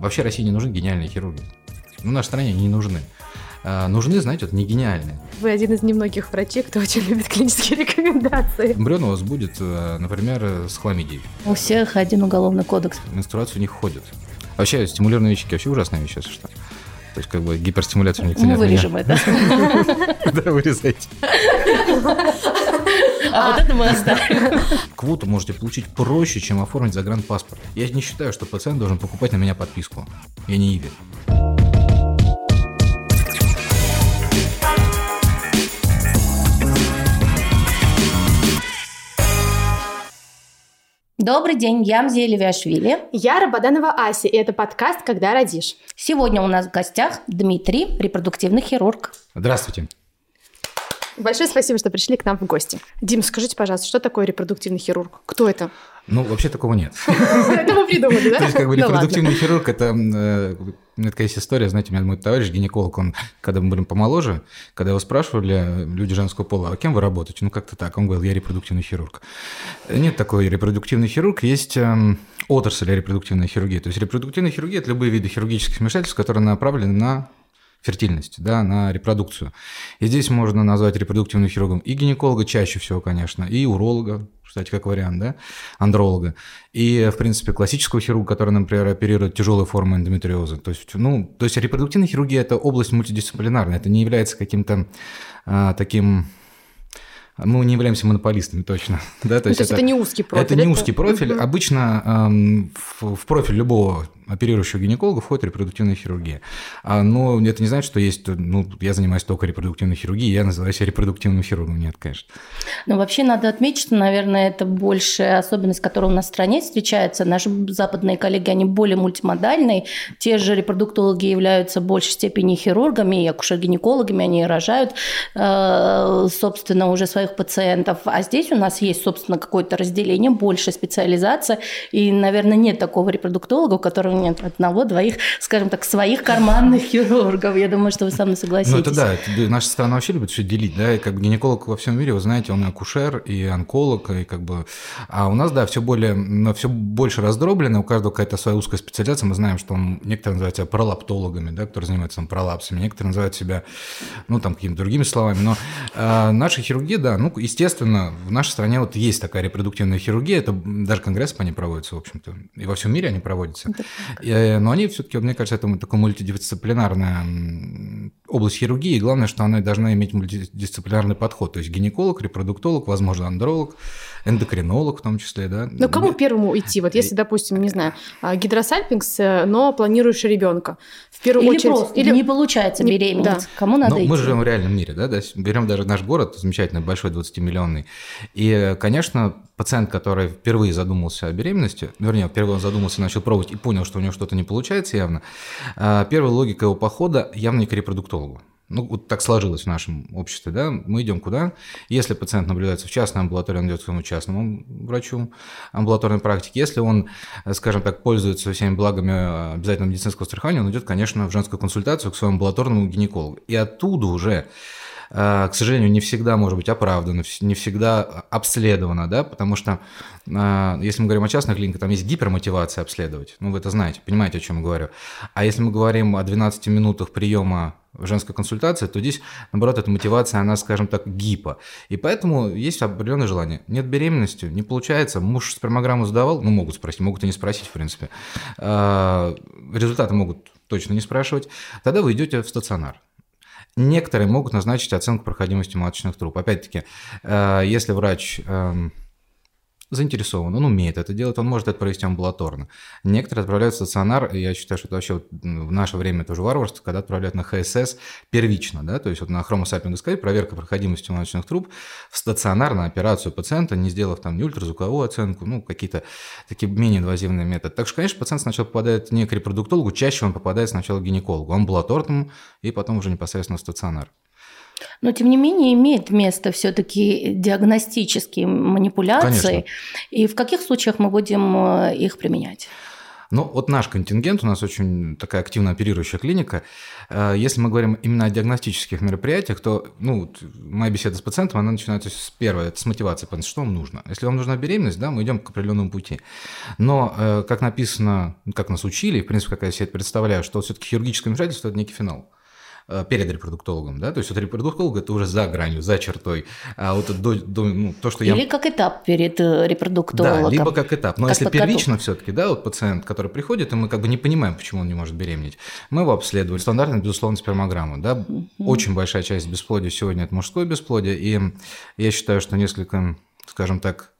Вообще России не нужны гениальные хирурги. Ну, в нашей стране они не нужны. А, нужны, знаете, вот не гениальные. Вы один из немногих врачей, кто очень любит клинические рекомендации. Эмбрион у вас будет, э, например, с хламидией. У всех один уголовный кодекс. Менструацию у них ходит. Вообще, стимулированные вещи вообще ужасная вещь, если что. То есть, как бы гиперстимуляцию никто Мы не вырежем это. Да, вырезайте. А вот это мы оставим. Квоту можете получить проще, чем оформить загранпаспорт. Я не считаю, что пациент должен покупать на меня подписку. Я не Иви. Добрый день, я Мзея Левиашвили. Я Рабаданова Ася, и это подкаст «Когда родишь». Сегодня у нас в гостях Дмитрий, репродуктивный хирург. Здравствуйте. Большое спасибо, что пришли к нам в гости. Дим, скажите, пожалуйста, что такое репродуктивный хирург? Кто это? Ну, вообще такого нет. Это вы придумали, да? То есть, как бы репродуктивный хирург, это, э, у меня такая есть история, знаете, у меня мой товарищ гинеколог, он, когда мы были помоложе, когда его спрашивали, э, люди женского пола, а кем вы работаете? Ну, как-то так. Он говорил, я репродуктивный хирург. Нет такой репродуктивный хирург, есть эм, отрасль репродуктивной хирургии. То есть репродуктивная хирургия – это любые виды хирургических вмешательств, которые направлены на фертильность, да, на репродукцию. И здесь можно назвать репродуктивным хирургом и гинеколога чаще всего, конечно, и уролога, кстати, как вариант, да, андролога, и, в принципе, классического хирурга, который, например, оперирует тяжелые формы эндометриоза. То есть, ну, то есть репродуктивная хирургия – это область мультидисциплинарная, это не является каким-то а, таким мы не являемся монополистами точно. Да? Ну, То есть это не узкий профиль. Это не узкий профиль. Мгм. Обычно эм, в, в профиль любого оперирующего гинеколога входит репродуктивная хирургия. А, но это не значит, что есть, ну, я занимаюсь только репродуктивной хирургией, я называю себя репродуктивным хирургом. Нет, конечно. Но вообще надо отметить, что, наверное, это большая особенность, которая у нас в стране встречается. Наши западные коллеги, они более мультимодальные. Те же репродуктологи являются в большей степени хирургами и акушер-гинекологами, они рожают, э, собственно, уже своих пациентов. А здесь у нас есть, собственно, какое-то разделение, большая специализация. И, наверное, нет такого репродуктолога, у которого нет одного, двоих, скажем так, своих карманных хирургов. Я думаю, что вы со мной согласитесь. Ну, это да, наша страна вообще любит все делить, да, и как гинеколог во всем мире, вы знаете, он и акушер, и онколог, и как бы... А у нас, да, все более, все больше раздроблено, у каждого какая-то своя узкая специализация, мы знаем, что он, некоторые называют себя пролаптологами, да, которые занимаются там пролапсами, некоторые называют себя, ну, там, какими-то другими словами, но а, наша хирургия, да, ну, естественно, в нашей стране вот есть такая репродуктивная хирургия, это даже конгрессы по ней проводятся, в общем-то, и во всем мире они проводятся. Э, Но они все-таки, мне кажется, это такая мультидисциплинарная область хирургии. И главное, что она должна иметь мультидисциплинарный подход. То есть гинеколог, репродуктолог, возможно, андролог, эндокринолог в том числе. Да? Ну, кому первому идти? Вот если, допустим, не знаю, а, гидросальпингс, но планируешь ребенка. В первую Или очередь... просто не получается не- беременеть. да. Кому надо Ну, идти? мы живем в реальном мире, да, да, берем даже наш город, замечательный, большой, 20-миллионный. И, конечно, пациент, который впервые задумался о беременности, вернее, впервые он задумался, начал пробовать и понял, что у него что-то не получается явно, а, первая логика его похода явно не к репродуктологу. Ну, вот так сложилось в нашем обществе, да, мы идем куда? Если пациент наблюдается в частной амбулатории, он идет к своему частному врачу амбулаторной практики. Если он, э, скажем так, пользуется всеми благами э, обязательного медицинского страхования, он идет, конечно, в женскую консультацию к своему амбулаторному гинекологу. И оттуда уже э, к сожалению, не всегда может быть оправдано, не всегда обследовано, да, потому что если мы говорим о частных клиниках, там есть гипермотивация обследовать, ну, вы это знаете, понимаете, о чем я говорю. А если мы говорим о 12 минутах приема женской консультации, то здесь, наоборот, эта мотивация, она, скажем так, гипо. И поэтому есть определенное желание. Нет беременности, не получается, муж спермограмму сдавал, ну, могут спросить, могут и не спросить, в принципе. Э, Результаты могут точно не спрашивать. Тогда вы идете в стационар. Некоторые могут назначить оценку проходимости маточных труб. Опять-таки, э, если врач эм, заинтересован, он умеет это делать, он может это провести амбулаторно. Некоторые отправляют в стационар, я считаю, что это вообще вот в наше время тоже варварство, когда отправляют на ХСС первично, да, то есть вот на хромосапингоскопии, проверка проходимости маточных труб в стационар на операцию пациента, не сделав там ни ультразвуковую оценку, ну, какие-то такие менее инвазивные методы. Так что, конечно, пациент сначала попадает не к репродуктологу, чаще он попадает сначала к гинекологу, амбулаторному, и потом уже непосредственно в стационар. Но, тем не менее, имеет место все-таки диагностические манипуляции. Конечно. И в каких случаях мы будем э, их применять? Ну, вот наш контингент, у нас очень такая активно оперирующая клиника. Э, если мы говорим именно о диагностических мероприятиях, то, ну, моя беседа с пациентом, она начинается с первой, это с мотивации, что вам нужно. Если вам нужна беременность, да, мы идем к определенному пути. Но, э, как написано, как нас учили, в принципе, как я себе это представляю, что все-таки хирургическое вмешательство – это некий финал. Э, перед репродуктологом, да, то есть вот репродуктолог это уже за гранью, за чертой, а вот до, до ну, то, что Или я... как этап перед э, репродуктологом. Да, либо как этап, но как если первично все-таки, да, вот пациент, который приходит, и мы как бы не понимаем, почему он не может беременеть, мы его обследовали, стандартная, безусловно, спермограмма, да, Мгм. очень большая часть бесплодия сегодня это мужское бесплодие, и я считаю, что несколько, скажем так,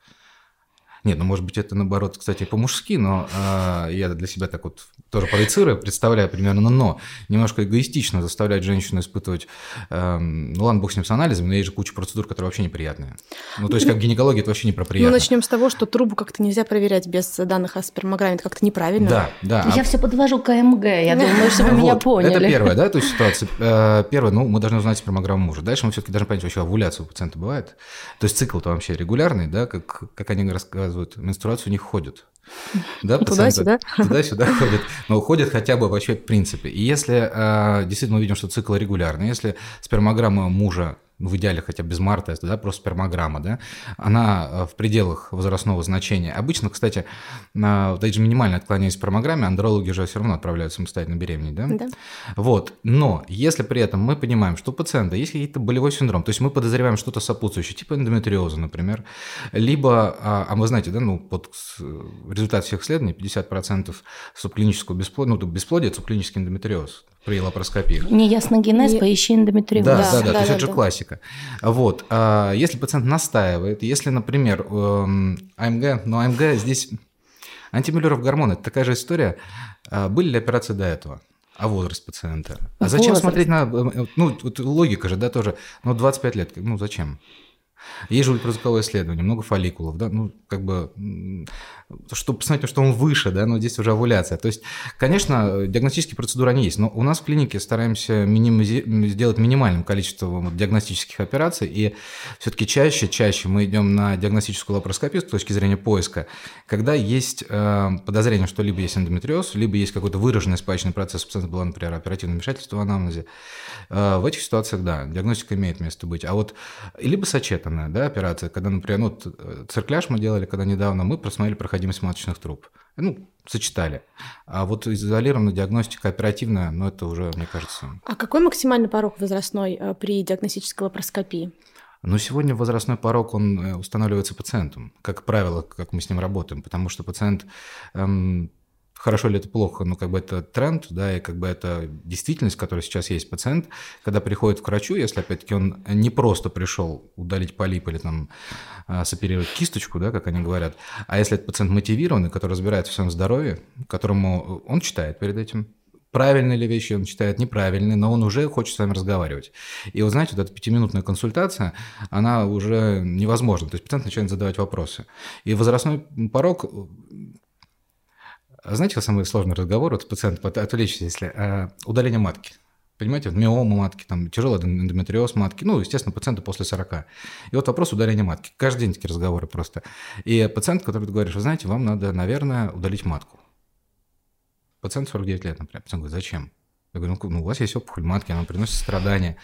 нет, ну, может быть, это наоборот, кстати, по-мужски, но а, я для себя так вот тоже проецирую, представляю примерно, но немножко эгоистично заставлять женщину испытывать, эм, ну ладно, бог с ним с анализом, но есть же куча процедур, которые вообще неприятные. Ну, то есть, как гинекология, это вообще не про Ну, приятно. начнем с того, что трубу как-то нельзя проверять без данных о спермограмме. Это как-то неправильно. Да, да. а Я все подвожу к АМГ, я думаю, что вы меня поняли. Это первое, да, то есть ситуация. Э, Первое, ну, мы должны узнать спермограмму мужа. Дальше мы все-таки должны понять, вообще овуляция у пациента бывает. То есть цикл-то вообще регулярный, да, как, как они рассказывают, менструацию у них ходят. Да, Туда-сюда? пациенты Туда-сюда ходят. Но ходят хотя бы вообще в принципе. И если э, действительно мы видим, что цикл регулярный, если спермограмма мужа ну, в идеале хотя без марта, да, просто спермограмма, да, она э, в пределах возрастного значения. Обычно, кстати, на вот эти же минимальное отклонение в спермограмме андрологи же все равно отправляют самостоятельно беременеть, да? Да. Вот. Но если при этом мы понимаем, что у пациента есть какой-то болевой синдром, то есть мы подозреваем что-то сопутствующее, типа эндометриоза, например, либо, а, а мы знаете, да, ну, под результат всех исследований 50% субклинического бесплодия, ну, бесплодия – это субклинический эндометриоз при лапароскопии. Неясный генез, Не- поищи эндометриоз. Да, Да, да, да, да, то есть да, это же да. классика. Вот, а если пациент настаивает, если, например, эм, АМГ, но АМГ здесь антимюллеров гормон, это такая же история. А Были ли операции до этого? А возраст пациента? А зачем Возраст. смотреть на... э, Ну, вот логика же, да, тоже. Ну, 25 лет, ну, зачем? Есть же ультразвуковое исследование, много фолликулов, да, ну, как бы, чтобы посмотреть, что он выше, да, но здесь уже овуляция. То есть, конечно, диагностические процедуры, они есть, но у нас в клинике стараемся минимизи- сделать минимальным количеством диагностических операций, и все-таки чаще, чаще мы идем на диагностическую лапароскопию с точки зрения поиска, когда есть э, подозрение, что либо есть эндометриоз, либо есть какой-то выраженный спаечный процесс, у пациента было, например, оперативное вмешательство в анамнезе. Э, в этих ситуациях, да, диагностика имеет место быть. А вот либо сочетанная, да, операция, когда, например, ну, э, циркляж мы делали, когда недавно мы просмотрели проходимость маточных труб. Ну, сочетали. А вот изолированная диагностика оперативная, ну, это уже, мне кажется... А какой максимальный порог возрастной э, при диагностической лапароскопии? Но сегодня возрастной порог, он э, устанавливается пациентом, как правило, как мы с ним работаем, потому что пациент, эм, хорошо ли это плохо, но как бы это тренд, да, и как бы это действительность, которая сейчас есть. Пациент, когда приходит к врачу, если опять-таки он не просто пришел удалить полип или там э, соперировать кисточку, да, как они говорят, а если это пациент мотивированный, который разбирается в своем здоровье, которому он читает перед этим, правильные ли вещи он читает, неправильные, но он уже хочет с вами разговаривать. И вот знаете, вот эта пятиминутная консультация, она уже невозможна. То есть пациент начинает задавать вопросы. И возрастной порог... А Знаете, самый сложный разговор, вот пациент, отвлечься, если а, удаление матки. Понимаете, миома матки, там, тяжелый эндометриоз матки, ну, естественно, пациенты после 40. И вот вопрос удаления матки. Каждый день такие разговоры просто. И пациент, который ты говоришь, вы знаете, вам надо, наверное, удалить матку. Пациент 49 лет, например. Пациент говорит, зачем? Я говорю, ну, у вас есть опухоль матки, она приносит страдания.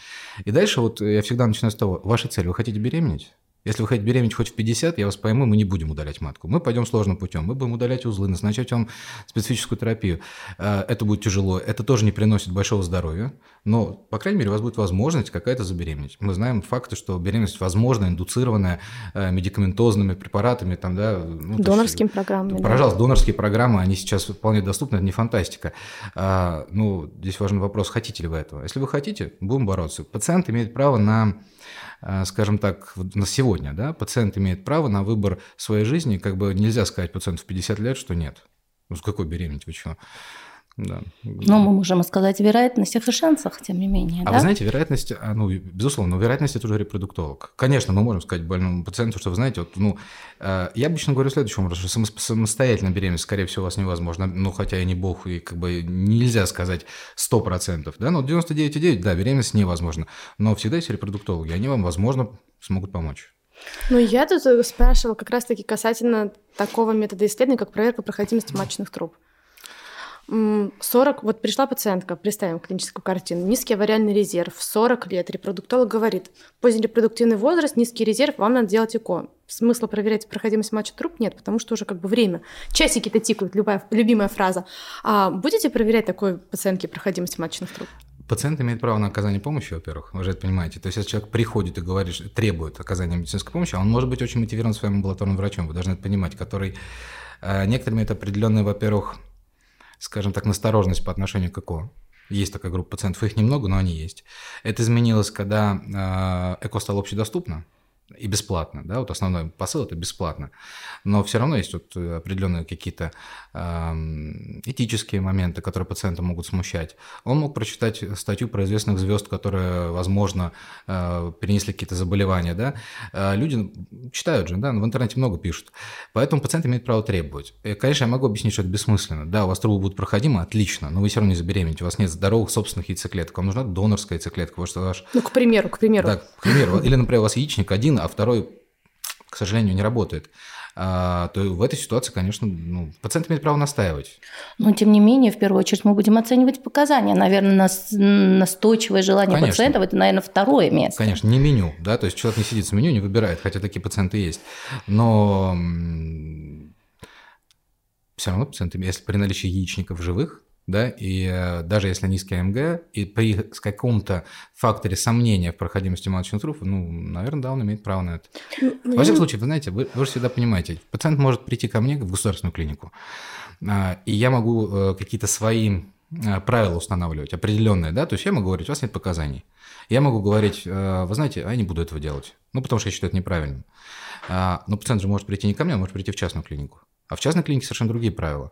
И дальше вот я всегда начинаю с того, ваша цель, вы хотите беременеть? Если вы хотите беременеть хоть в 50, я вас пойму, мы не будем удалять матку. Мы пойдем сложным путем. Мы будем удалять узлы, назначать вам специфическую терапию. Э, Это будет тяжело, это тоже не приносит большого здоровья, но, по крайней мере, у вас будет возможность какая-то забеременеть. Мы знаем факты, что беременность возможна, индуцированная э, медикаментозными препаратами, там, да, ну, Донорскими программами. да. Пожалуйста, донорские программы, они сейчас вполне доступны, это не фантастика. А, ну, здесь важный вопрос, хотите ли вы этого. Если вы хотите, будем бороться. Пациент имеет право на, скажем так, на сегодня, да, пациент имеет право на выбор своей жизни, как бы нельзя сказать пациенту в 50 лет, что нет. Ну, с какой беременеть, вы чего? Да. Но мы можем сказать о вероятностях и шансах, тем не менее. А да? вы знаете, вероятность, а, ну, безусловно, вероятность это уже репродуктолог. Конечно, мы можем сказать больному пациенту, что вы знаете, вот, ну, э, я обычно говорю следующим образом, что само- самостоятельно беременность, скорее всего, у вас невозможно, ну, хотя я не бог, и как бы нельзя сказать 100%, да, но 99,9, да, беременность невозможно, но всегда есть репродуктологи, они вам, возможно, смогут помочь. Ну, я тут э, спрашивала как раз-таки касательно такого метода исследования, как проверка проходимости маточных труб. 40, вот пришла пациентка, представим клиническую картину, низкий авариальный резерв, 40 лет, репродуктолог говорит, поздний репродуктивный возраст, низкий резерв, вам надо делать ЭКО. Смысла проверять проходимость матча труп нет, потому что уже как бы время. Часики-то тикают, любая, любимая фраза. А будете проверять такой пациентке проходимость матчных труб? Пациент имеет право на оказание помощи, во-первых, вы же это понимаете. То есть, если человек приходит и говорит, требует оказания медицинской помощи, он может быть очень мотивирован своим амбулаторным врачом, вы должны это понимать, который э, некоторыми это определенные, во-первых, скажем так, настороженность по отношению к ЭКО. Есть такая группа пациентов, их немного, но они есть. Это изменилось, когда э, ЭКО стало общедоступно и бесплатно, да, вот основной посыл это бесплатно, но все равно есть вот определенные какие-то э, этические моменты, которые пациента могут смущать. Он мог прочитать статью про известных звезд, которые, возможно, э, перенесли какие-то заболевания, да. Э, люди читают же, да, в интернете много пишут, поэтому пациент имеет право требовать. И, конечно, я могу объяснить, что это бессмысленно. Да, у вас трубы будут проходимы, отлично, но вы все равно не забеременеете, у вас нет здоровых собственных яйцеклеток, вам нужна донорская яйцеклетка, потому что ваш... Ну, к примеру, к примеру. Да, к примеру. Или, например, у вас яичник один, а второй, к сожалению, не работает, а, то в этой ситуации, конечно, ну, пациент имеет право настаивать. Но, тем не менее, в первую очередь мы будем оценивать показания. Наверное, нас, настойчивое желание конечно. пациентов – это, наверное, второе место. Конечно, не меню, да, то есть человек не сидит с меню, не выбирает, хотя такие пациенты есть. Но все равно пациенты, если при наличии яичников живых, да, и э, даже если низкий АМГ, и при каком-то факторе сомнения в проходимости маточных труб, ну, наверное, да, он имеет право на это. Ну, Во всяком случае, вы знаете, вы, вы же всегда понимаете, пациент может прийти ко мне в государственную клинику, а, и я могу э, какие-то свои э, правила устанавливать, определенные, да, то есть я могу говорить, у вас нет показаний. Я могу говорить, вы знаете, а я не буду этого делать, ну, потому что я считаю это неправильным. А, но пациент же может прийти не ко мне, он может прийти в частную клинику. А в частной клинике совершенно другие правила.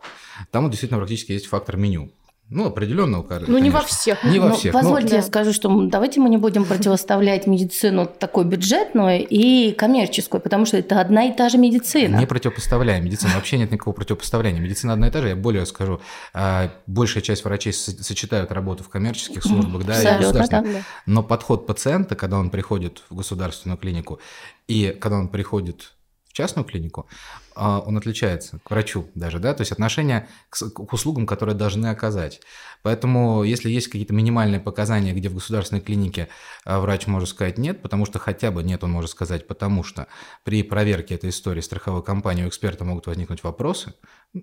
Там вот действительно практически есть фактор меню. Ну, определенно у каждого. Ну, не во всех. Не во ну, всех. Позвольте, но... я скажу, что давайте мы не будем противоставлять медицину такой бюджетную и коммерческую, потому что это одна и та же медицина. Не противопоставляем медицину. Вообще нет никакого противопоставления. Медицина одна и та же. Я более скажу, а, большая часть врачей сочетают работу в коммерческих службах, да, и государственных. Да. Но подход пациента, когда он приходит в государственную клинику, и когда он приходит частную клинику, а, он отличается к врачу даже, да, то есть отношение к, к услугам, которые должны оказать. Поэтому, если есть какие-то минимальные показания, где в государственной клинике а, врач может сказать нет, потому что хотя бы нет, он может сказать, потому что при проверке этой истории страховой компании у эксперта могут возникнуть вопросы,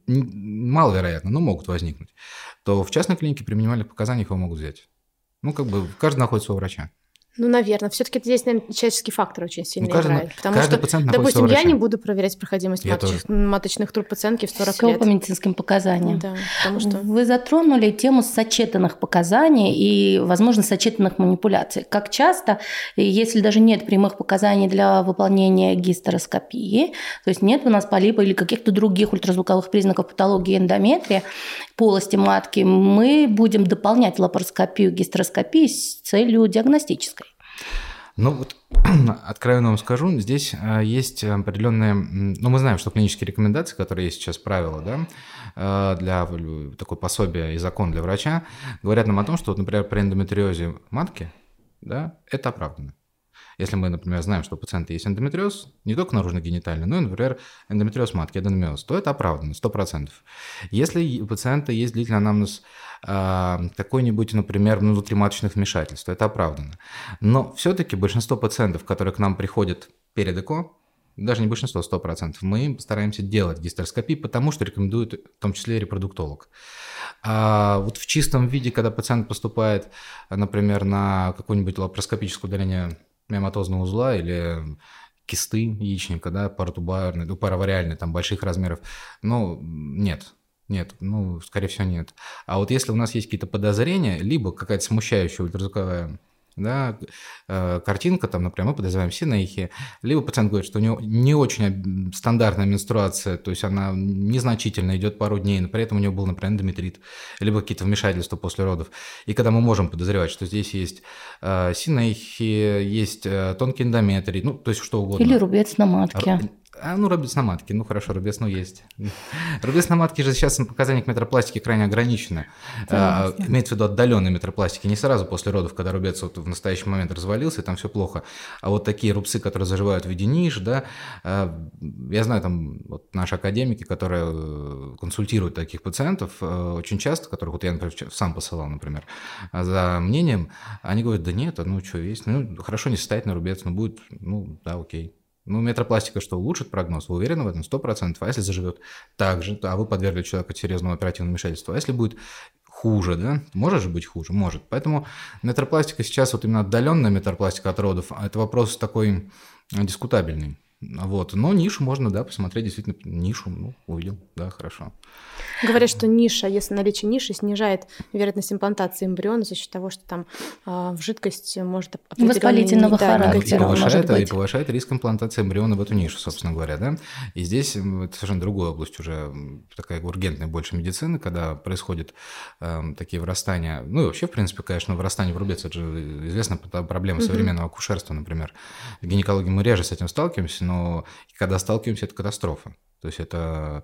маловероятно, но могут возникнуть, то в частной клинике при минимальных показаниях его могут взять. Ну, как бы каждый находит своего врача. Ну, наверное. Все-таки здесь, наверное, человеческий фактор очень сильно ну, каждый, играет. Потому каждый что, пациент допустим, я не буду проверять проходимость маточных, маточных труб пациентки в 40 Все лет. по медицинским показаниям. Да, потому что... Вы затронули тему сочетанных показаний и, возможно, сочетанных манипуляций. Как часто, если даже нет прямых показаний для выполнения гистероскопии, то есть нет у нас полипа или каких-то других ультразвуковых признаков патологии эндометрия, полости матки, мы будем дополнять лапароскопию гистероскопии с целью диагностической. Ну вот, откровенно вам скажу, здесь э, есть определенные, ну мы знаем, что клинические рекомендации, которые есть сейчас правила, да, э, для такой пособия и закон для врача, говорят нам о том, что, вот, например, при эндометриозе матки, да, это оправдано. Если мы, например, знаем, что у пациента есть эндометриоз, не только наружно-генитальный, но и, например, эндометриоз матки, аденомиоз, то это оправдано, 100%. Если у пациента есть длительный анамнез какой-нибудь, например, внутриматочных вмешательств, то это оправдано. Но все-таки большинство пациентов, которые к нам приходят перед ЭКО, даже не большинство, 100%, мы стараемся делать гистероскопию, потому что рекомендует в том числе репродуктолог. А вот в чистом виде, когда пациент поступает, например, на какое-нибудь лапароскопическое удаление миоматозного узла или кисты яичника, да, паратубарные, ну, паравариальные, там, больших размеров. Ну, нет, нет, ну, скорее всего, нет. А вот если у нас есть какие-то подозрения, либо какая-то смущающая ультразвуковая да, э, картинка, там, например, мы подозреваем синехи, либо пациент говорит, что у него не очень стандартная менструация, то есть она незначительно идет пару дней, но при этом у него был, например, эндометрит, либо какие-то вмешательства после родов. И когда мы можем подозревать, что здесь есть э, синехи, есть э, тонкий эндометрий, ну, то есть что угодно. Или рубец на матке. А, ну, рубец на матке. Ну, хорошо, рубец, ну, есть. Рубец на матке же сейчас показания к метропластике крайне ограничены. А, имеется в виду отдаленные метропластики. Не сразу после родов, когда рубец вот в настоящий момент развалился, и там все плохо. А вот такие рубцы, которые заживают в виде ниш, да, а, я знаю, там вот наши академики, которые э, консультируют таких пациентов, э, очень часто, которых вот я, например, сам посылал, например, за мнением, они говорят, да нет, ну что, есть, ну, хорошо, не состоятельный рубец, но будет, ну, да, окей. Ну, метропластика что, улучшит прогноз? Вы уверены в этом? Сто процентов. А если заживет так же, а вы подвергли человека серьезному оперативному вмешательству? А если будет хуже, да? Может же быть хуже? Может. Поэтому метропластика сейчас, вот именно отдаленная метропластика от родов, это вопрос такой дискутабельный. Вот. Но нишу можно, да, посмотреть, действительно, нишу, ну, увидел, да, хорошо. Говорят, что ниша, если наличие ниши снижает вероятность имплантации эмбриона за счет того, что там э, в жидкость может Воспалительного да, характера. И повышает, и повышает риск имплантации эмбриона в эту нишу, собственно говоря, да. И здесь это совершенно другая область уже, такая ургентная больше медицины, когда происходят э, такие вырастания, ну и вообще, в принципе, конечно, вырастание в рубец, это же известная проблема современного акушерства, например. В гинекологии мы реже с этим сталкиваемся, но когда сталкиваемся, это катастрофа. То есть это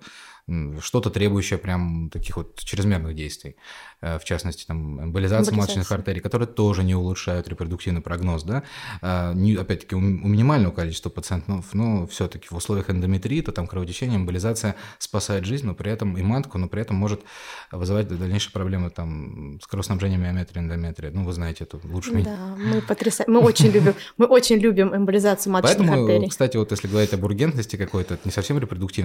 что-то требующее прям таких вот чрезмерных действий. Э, в частности, там, эмболизация маточных артерий, которые тоже не улучшают репродуктивный прогноз, да, а, опять-таки, у минимального количества пациентов, но все-таки в условиях эндометрита, там, кровотечения, эмболизация спасает жизнь, но при этом и матку, но при этом может вызывать дальнейшие проблемы там с кровоснабжением миометрии, эндометрия. Ну, вы знаете это лучше меня. Да, мы потрясаем, мы очень любим, мы очень любим эмболизацию маточных Поэтому, артерий. кстати, вот если говорить об ургентности какой-то, это не совсем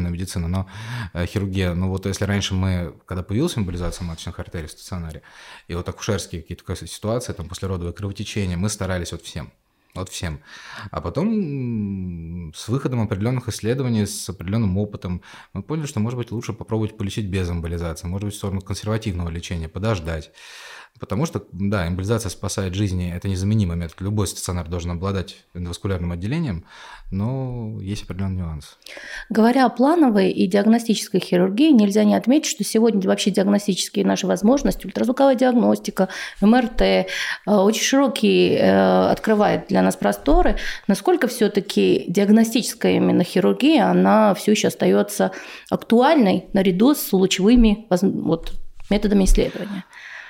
репродуктивная медицина, но э, хирургия, ну вот если раньше мы, когда появилась эмболизация маточных артерий, стационаре. И вот акушерские какие-то ситуации, там послеродовое кровотечение, мы старались вот всем. Вот всем. А потом с выходом определенных исследований, с определенным опытом, мы поняли, что, может быть, лучше попробовать полечить без эмболизации, может быть, в сторону консервативного лечения, подождать. Потому что, да, эмболизация спасает жизни, это незаменимый метод. Любой стационар должен обладать эндоваскулярным отделением, но есть определенный нюанс. Говоря о плановой и диагностической хирургии, нельзя не отметить, что сегодня вообще диагностические наши возможности, ультразвуковая диагностика, МРТ, э, очень широкие э, открывает для нас просторы. Насколько все-таки диагностическая именно хирургия, она все еще остается актуальной наряду с лучевыми вот, методами исследования?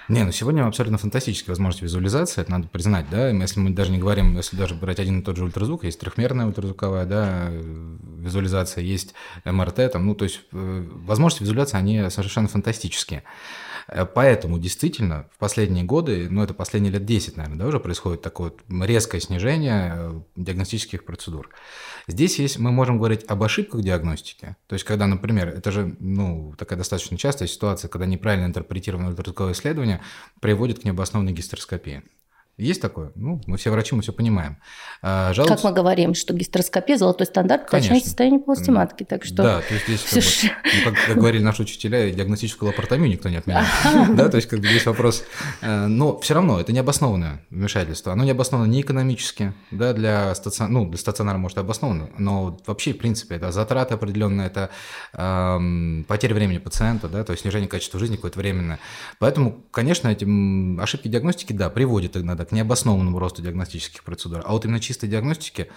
Не, ну сегодня абсолютно фантастические возможности визуализации, это надо признать, да, если мы даже не говорим, если даже брать один и тот же ультразвук, есть трехмерная ультразвуковая, да, визуализация, есть МРТ, там, ну, то есть э, возможности визуализации, они совершенно фантастические. Э, поэтому действительно в последние годы, ну это последние лет 10, наверное, да, уже происходит такое вот резкое снижение э, диагностических процедур. Здесь есть, мы можем говорить об ошибках диагностики. То есть, когда, например, это же ну, такая достаточно частая ситуация, когда неправильно интерпретированное ультразвуковое исследование приводит к необоснованной гистероскопии. Есть такое? Ну, мы все врачи, мы все понимаем. А, жалуются... Как мы говорим, что гистероскопия – золотой стандарт точнее состояние полости матки. Так что... Да, то есть здесь, как, бы, ну, как, как говорили наши учителя, диагностическую лапаротомию никто не отменял. Да, то есть как бы здесь вопрос. Э, но все равно это необоснованное вмешательство. Оно не обосновано ни экономически, да, для, стацион... ну, для стационара может обосновано, но вообще, в принципе, это затраты определенные, это эм, потеря времени пациента, да, то есть снижение качества жизни какое-то временное. Поэтому, конечно, эти ошибки диагностики, да, приводят иногда к необоснованному росту диагностических процедур. А вот именно чистой диагностики,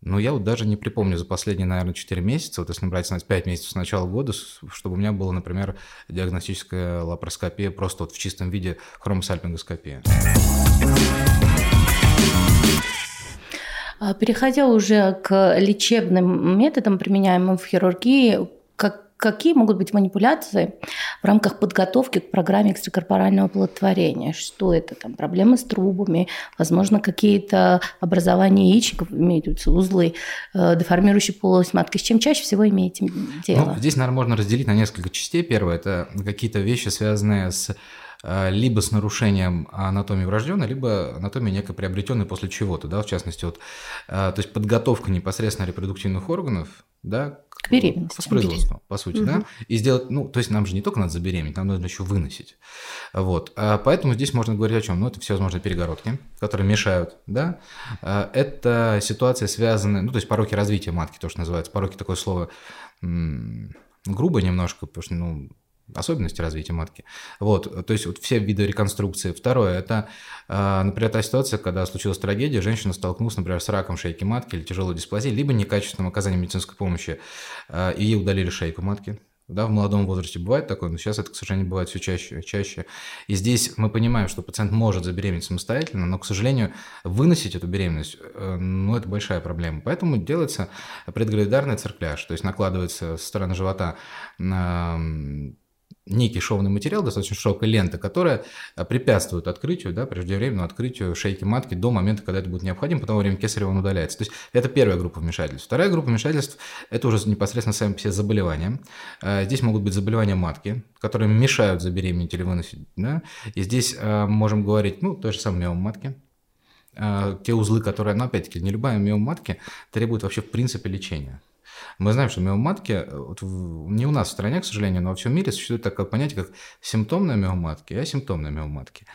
ну, я вот даже не припомню за последние, наверное, 4 месяца, вот если брать 5 месяцев с начала года, чтобы у меня была, например, диагностическая лапароскопия просто вот в чистом виде хромосальпингоскопия. А, переходя уже к лечебным методам, применяемым в хирургии, как Какие могут быть манипуляции в рамках подготовки к программе экстракорпорального оплодотворения? Что это? Там проблемы с трубами, возможно, какие-то образования яичников, имеются узлы, э, деформирующие полость матки. С чем чаще всего имеете дело? Ну, здесь, наверное, можно разделить на несколько частей. Первое – это какие-то вещи, связанные с э, либо с нарушением анатомии врожденной, либо анатомии некой приобретенной после чего-то, да, в частности, вот, э, то есть подготовка непосредственно репродуктивных органов, да, к беременности. Воспроизводству, по сути, угу. да. И сделать, ну, то есть нам же не только надо забеременеть, нам нужно еще выносить. Вот. А поэтому здесь можно говорить о чем? Ну, это все возможные перегородки, которые мешают, да. А, это ситуация связанная, ну, то есть пороки развития матки, то, что называется. Пороки такое слово грубо немножко, потому что, ну, особенности развития матки. Вот, то есть вот все виды реконструкции. Второе, это, э, например, та ситуация, когда случилась трагедия, женщина столкнулась, например, с раком шейки матки или тяжелой дисплазией, либо некачественным оказанием медицинской помощи, э, и ей удалили шейку матки. Да, в молодом возрасте бывает такое, но сейчас это, к сожалению, бывает все чаще, чаще. И здесь мы понимаем, что пациент может забеременеть самостоятельно, но, к сожалению, выносить эту беременность, э, ну, это большая проблема. Поэтому делается предгравидарный циркляж, то есть накладывается со стороны живота некий шовный материал, достаточно широкая лента, которая э, препятствует открытию, да, преждевременному открытию шейки матки до момента, когда это будет необходимо, потом во время кесарева он удаляется. То есть это первая группа вмешательств. Вторая группа вмешательств – это уже непосредственно сами все заболевания. Э, здесь могут быть заболевания матки, которые мешают забеременеть или выносить. Да? И здесь э, можем говорить, ну, то же самое миом матки, те узлы, которые, ну, опять-таки, не любая миом матки требует вообще в принципе лечения. Мы знаем, что миоматки, э, вот не у нас в стране, к сожалению, но во всем мире существует такое понятие, как симптомная миоматки и асимптомная миоматки.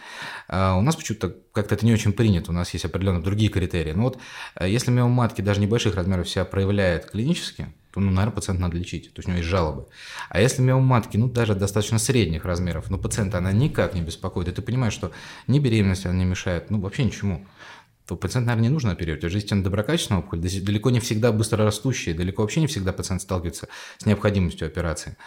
А у нас почему-то как-то это не очень принято, у нас есть определенные другие критерии. Но вот э, если миоматки даже небольших размеров себя проявляет клинически, то, ну, наверное, пациента надо лечить, то есть у него есть жалобы. А если миоматки, ну, даже достаточно средних размеров, но пациента она никак не беспокоит, и ты понимаешь, что ни беременность она не мешает, ну, вообще ничему то пациент, наверное, не нужно оперировать. Это же истинно доброкачественная опухоль, далеко не всегда быстро растущая, далеко вообще не всегда пациент сталкивается с необходимостью операции.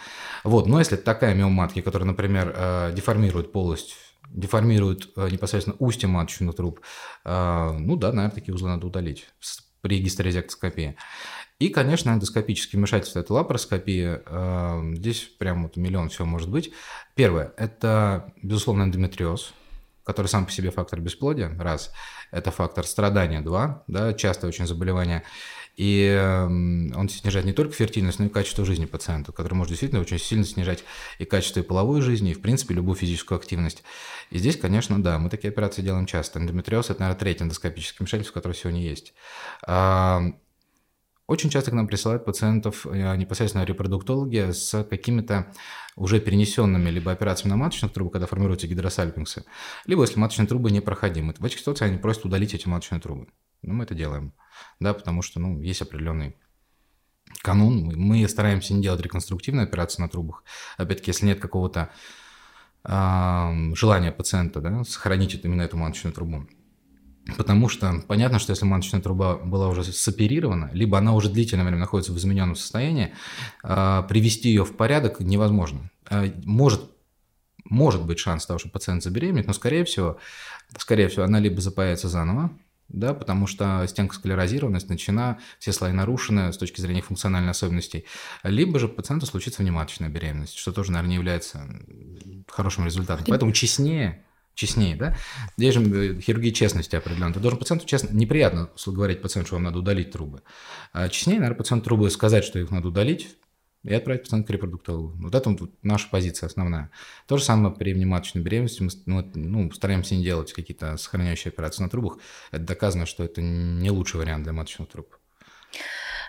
Вот. Но если такая миоматки, которая, например, э, деформирует полость деформирует э, непосредственно устье маточных труб, э, ну да, наверное, такие узлы надо удалить при гистерезектоскопии. И, конечно, эндоскопические вмешательства – это лапароскопия. Здесь прям вот миллион всего может быть. Первое – это, безусловно, эндометриоз – который сам по себе фактор бесплодия, раз, это фактор страдания, два, да, частое очень заболевание, и эм, он снижает не только фертильность, но и качество жизни пациента, который может действительно очень сильно снижать и качество и половой жизни, и, в принципе, любую физическую активность. И здесь, конечно, да, мы такие операции делаем часто. Эндометриоз – это, наверное, третий эндоскопический вмешательство, которое сегодня есть. Очень часто к нам присылают пациентов э, непосредственно репродуктологи с какими-то уже перенесенными либо операциями на маточных трубах, когда формируются гидросальпингсы, либо если маточные трубы непроходимы. В этих ситуациях они просят удалить эти маточные трубы. Ну, мы это делаем, да, потому что, ну, есть определенный канун. Мы стараемся не делать реконструктивные операции на трубах. Опять-таки, если нет какого-то э, желания пациента, да, сохранить именно эту маточную трубу. Потому что понятно, что если маточная труба была уже соперирована, либо она уже длительное время находится в измененном состоянии, а, привести ее в порядок невозможно. А, может, может быть шанс того, что пациент забеременеет, но скорее всего, скорее всего, она либо запаяется заново, да, потому что стенка склерозированность начина, все слои нарушены с точки зрения функциональных особенностей, либо же пациенту случится внематочная беременность, что тоже, наверное, является хорошим результатом. Поэтому честнее честнее, да? Здесь же э, хирургия честности определенно. Ты должен пациенту честно, неприятно говорить пациенту, что вам надо удалить трубы. А честнее, наверное, пациенту трубы сказать, что их надо удалить, и отправить пациента к репродуктологу. Вот это вот наша позиция основная. То же самое при внематочной беременности. Мы ну, ну, стараемся не делать какие-то сохраняющие операции на трубах. Это доказано, что это не лучший вариант для маточных труб.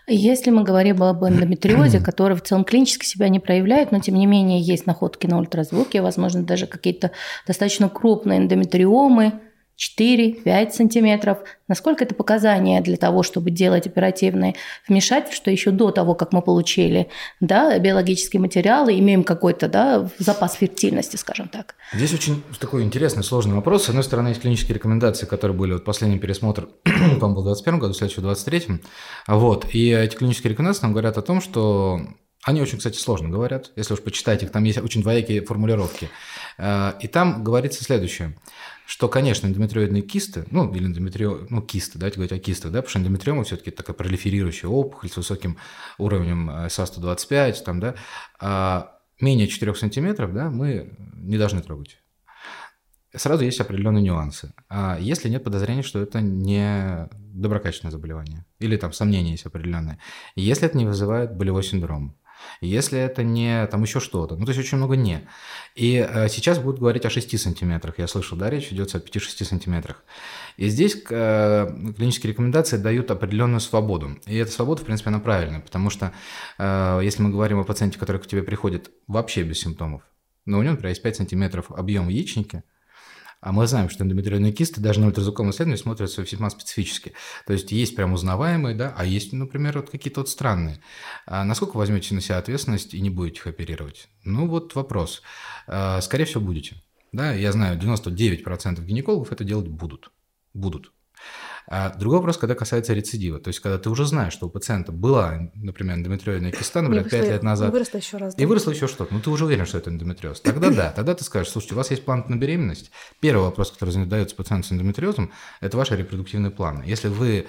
Если мы говорим об эндометриозе, который в целом клинически себя не проявляет, но тем не менее есть находки на ультразвуке, возможно, даже какие-то достаточно крупные эндометриомы, 4-5 сантиметров. Насколько это показания для того, чтобы делать оперативное вмешательство еще до того, как мы получили да, биологические материалы, имеем какой-то да, запас фертильности, скажем так? Здесь очень такой интересный, сложный вопрос. С одной стороны, есть клинические рекомендации, которые были, вот последний пересмотр, по-моему, был в 2021 году, следующий в 2023. Вот. И эти клинические рекомендации нам говорят о том, что они очень, кстати, сложно говорят, если уж почитать их, там есть очень двоякие формулировки. Э, и там говорится следующее, что, конечно, эндометриоидные кисты, ну, или эндометрио, ну, кисты, давайте говорить о кистах, да, потому что эндометриома все-таки такая пролиферирующая опухоль с высоким уровнем СА-125, э, там, да, а менее 4 сантиметров, да, мы не должны трогать. Сразу есть определенные нюансы. А если нет подозрения, что это не доброкачественное заболевание, или там сомнения есть определенные, если это не вызывает болевой синдром, если это не там еще что-то. Ну, то есть очень много «не». И э, сейчас будут говорить о 6 сантиметрах. Я слышал, да, речь идет о 5-6 сантиметрах. И здесь э, клинические рекомендации дают определенную свободу. И эта свобода, в принципе, она правильная, потому что э, если мы говорим о пациенте, который к тебе приходит вообще без симптомов, но у него, например, есть 5 сантиметров объем яичники, А мы знаем, что эндометриозные кисты даже на ультразвуковом исследовании смотрятся весьма специфически. То есть есть прям узнаваемые, да, а есть, например, вот какие-то вот странные. А насколько возьмете на себя ответственность и не будете их оперировать? Ну вот вопрос. А, скорее всего, будете. Да, я знаю, 99% гинекологов это делать будут. Будут. А другой вопрос, когда касается рецидива. То есть, когда ты уже знаешь, что у пациента была, например, эндометриозная киста, например, 5 лет назад. И выросла еще раз. И выросло еще что-то. Ну, ты уже уверен, что это эндометриоз. Тогда да, тогда ты скажешь, слушайте, у вас есть план на беременность. Первый вопрос, который задается пациенту с эндометриозом, это ваши репродуктивные планы. Если вы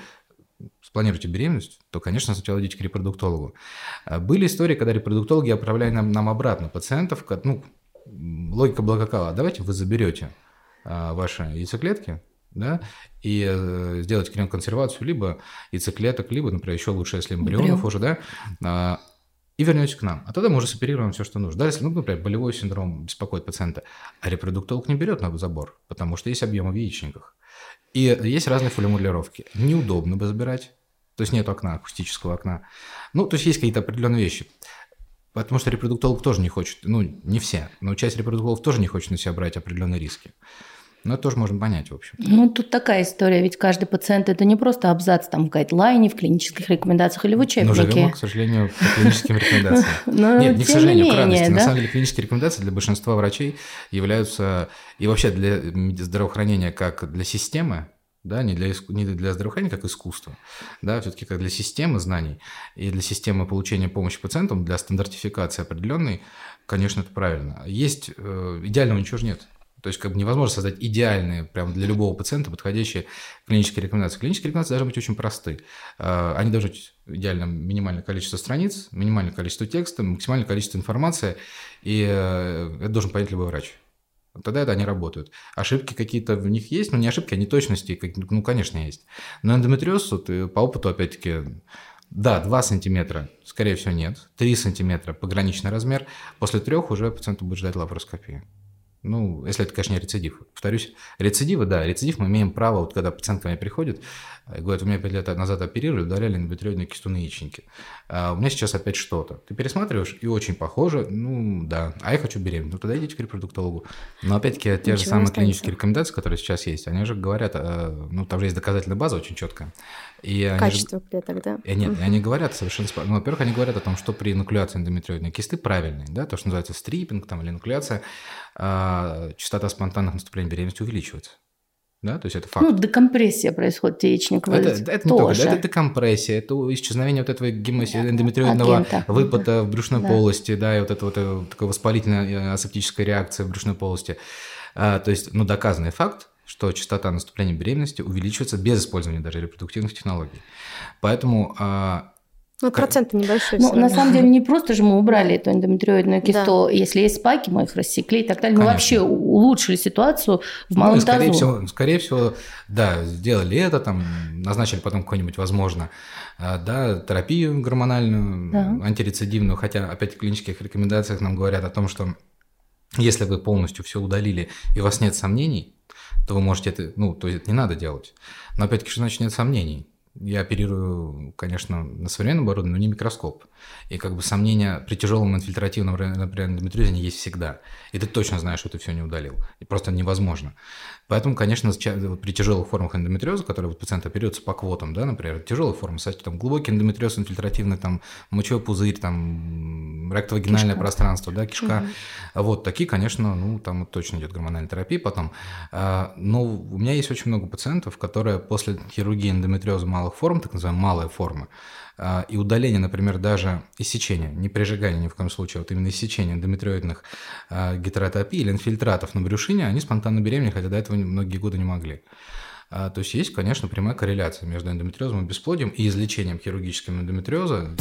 спланируете беременность, то, конечно, сначала идите к репродуктологу. А были истории, когда репродуктологи отправляли нам, нам обратно пациентов, ну, логика была какова, давайте вы заберете а, ваши яйцеклетки, да, и э, сделать крем-консервацию либо яйцеклеток, либо, например, еще лучше, если эмбрионов Эмбрион. уже, да, а, и вернетесь к нам. А тогда мы уже соперируем все, что нужно. Да, если, ну, например, болевой синдром беспокоит пациента, а репродуктолог не берет на забор, потому что есть объемы в яичниках. И есть разные формулировки. Неудобно бы забирать, то есть нет окна, акустического окна. Ну, то есть есть какие-то определенные вещи. Потому что репродуктолог тоже не хочет, ну, не все, но часть репродуктологов тоже не хочет на себя брать определенные риски. Но это тоже можно понять, в общем. Ну, тут такая история, ведь каждый пациент – это не просто абзац там в гайдлайне, в клинических рекомендациях или в учебнике. Но живем, к сожалению, по клиническим рекомендациям. Нет, не к сожалению, к радости. На самом деле, клинические рекомендации для большинства врачей являются, и вообще для здравоохранения как для системы, да, не для, не для здравоохранения как искусства, да, все-таки как для системы знаний и для системы получения помощи пациентам, для стандартификации определенной, конечно, это правильно. Есть, э, идеального ничего же нет. То есть как бы невозможно создать идеальные, прям для любого пациента подходящие клинические рекомендации. Клинические рекомендации должны быть очень просты. А, они должны быть идеально минимальное количество страниц, минимальное количество текста, максимальное количество информации, и э, это должен понять любой врач. Тогда это они работают. Ошибки какие-то в них есть, но не ошибки, а не точности, ну, конечно, есть. Но эндометриоз, вот, э, по опыту, опять-таки, да, 2 сантиметра, скорее всего, нет. 3 сантиметра – пограничный размер. После трех уже пациенту будет ждать лапароскопии. Ну, если это, конечно, не рецидив. Повторюсь, рецидивы, да, рецидив мы имеем право, вот когда пациент ко мне приходит, говорит, у меня 5 лет назад оперировали, удаляли эндометриозные кистуны яичники. А у меня сейчас опять что-то. Ты пересматриваешь, и очень похоже, ну, да, а я хочу беременеть. Ну, тогда идите к репродуктологу. Но, опять-таки, те Ничего же самые клинические рекомендации, которые сейчас есть, они же говорят, э, ну, там же есть доказательная база очень четкая. И Качество же... клеток, да? И нет, угу. они говорят совершенно... Ну, во-первых, они говорят о том, что при инокуляции эндометриозной кисты правильной, да, то, что называется стрипинг там, или инокуляция, а, частота спонтанных наступлений беременности увеличивается. Да, то есть это факт. Ну, декомпрессия происходит яичниковой. Это, это не только, это декомпрессия, это исчезновение вот этого гемоси, эндометриозного Агента. выпада в брюшной да. полости, да, и вот это вот э, такая воспалительная э, асептическая реакция в брюшной полости. А, то есть, ну, доказанный факт, что частота наступления беременности увеличивается без использования даже репродуктивных технологий. Поэтому а, ну, процент небольшой. Ну, на самом деле, не просто же мы убрали эту эндометриоидную кисту. Да. Если есть спайки, мы их рассекли и так далее. Мы Конечно. вообще улучшили ситуацию в малом ну, скорее тазу. Всего, скорее всего, да, сделали это, там, назначили потом какой-нибудь, возможно, а, да, терапию гормональную, да. антирецидивную, хотя, опять в клинических рекомендациях нам говорят о том, что если вы полностью все удалили и у вас нет сомнений, то вы можете это, ну, то есть это не надо делать. Но опять-таки, что значит нет сомнений? Я оперирую, конечно, на современном оборудовании, но не микроскоп. И как бы сомнения при тяжелом инфильтративном, например, эндометриозе, они есть всегда. И ты точно знаешь, что ты все не удалил. И просто невозможно. Поэтому, конечно, при тяжелых формах эндометриоза, которые вот пациент оперируется по квотам, да, например, тяжелые формы, кстати, там глубокий эндометриоз, инфильтративный, там мочевой пузырь, там ректовагинальное кишка. пространство, да, кишка. Угу. Вот такие, конечно, ну, там точно идет гормональная терапия потом. А, но у меня есть очень много пациентов, которые после хирургии эндометриоза малых форм, так называемые малые формы, и удаление, например, даже иссечения, не прижигание ни в коем случае, а вот именно иссечение эндометриоидных а, гетеротопий или инфильтратов на брюшине, они спонтанно беременны, хотя до этого многие годы не могли. А, то есть есть, конечно, прямая корреляция между эндометриозом и бесплодием и излечением хирургическим эндометриоза.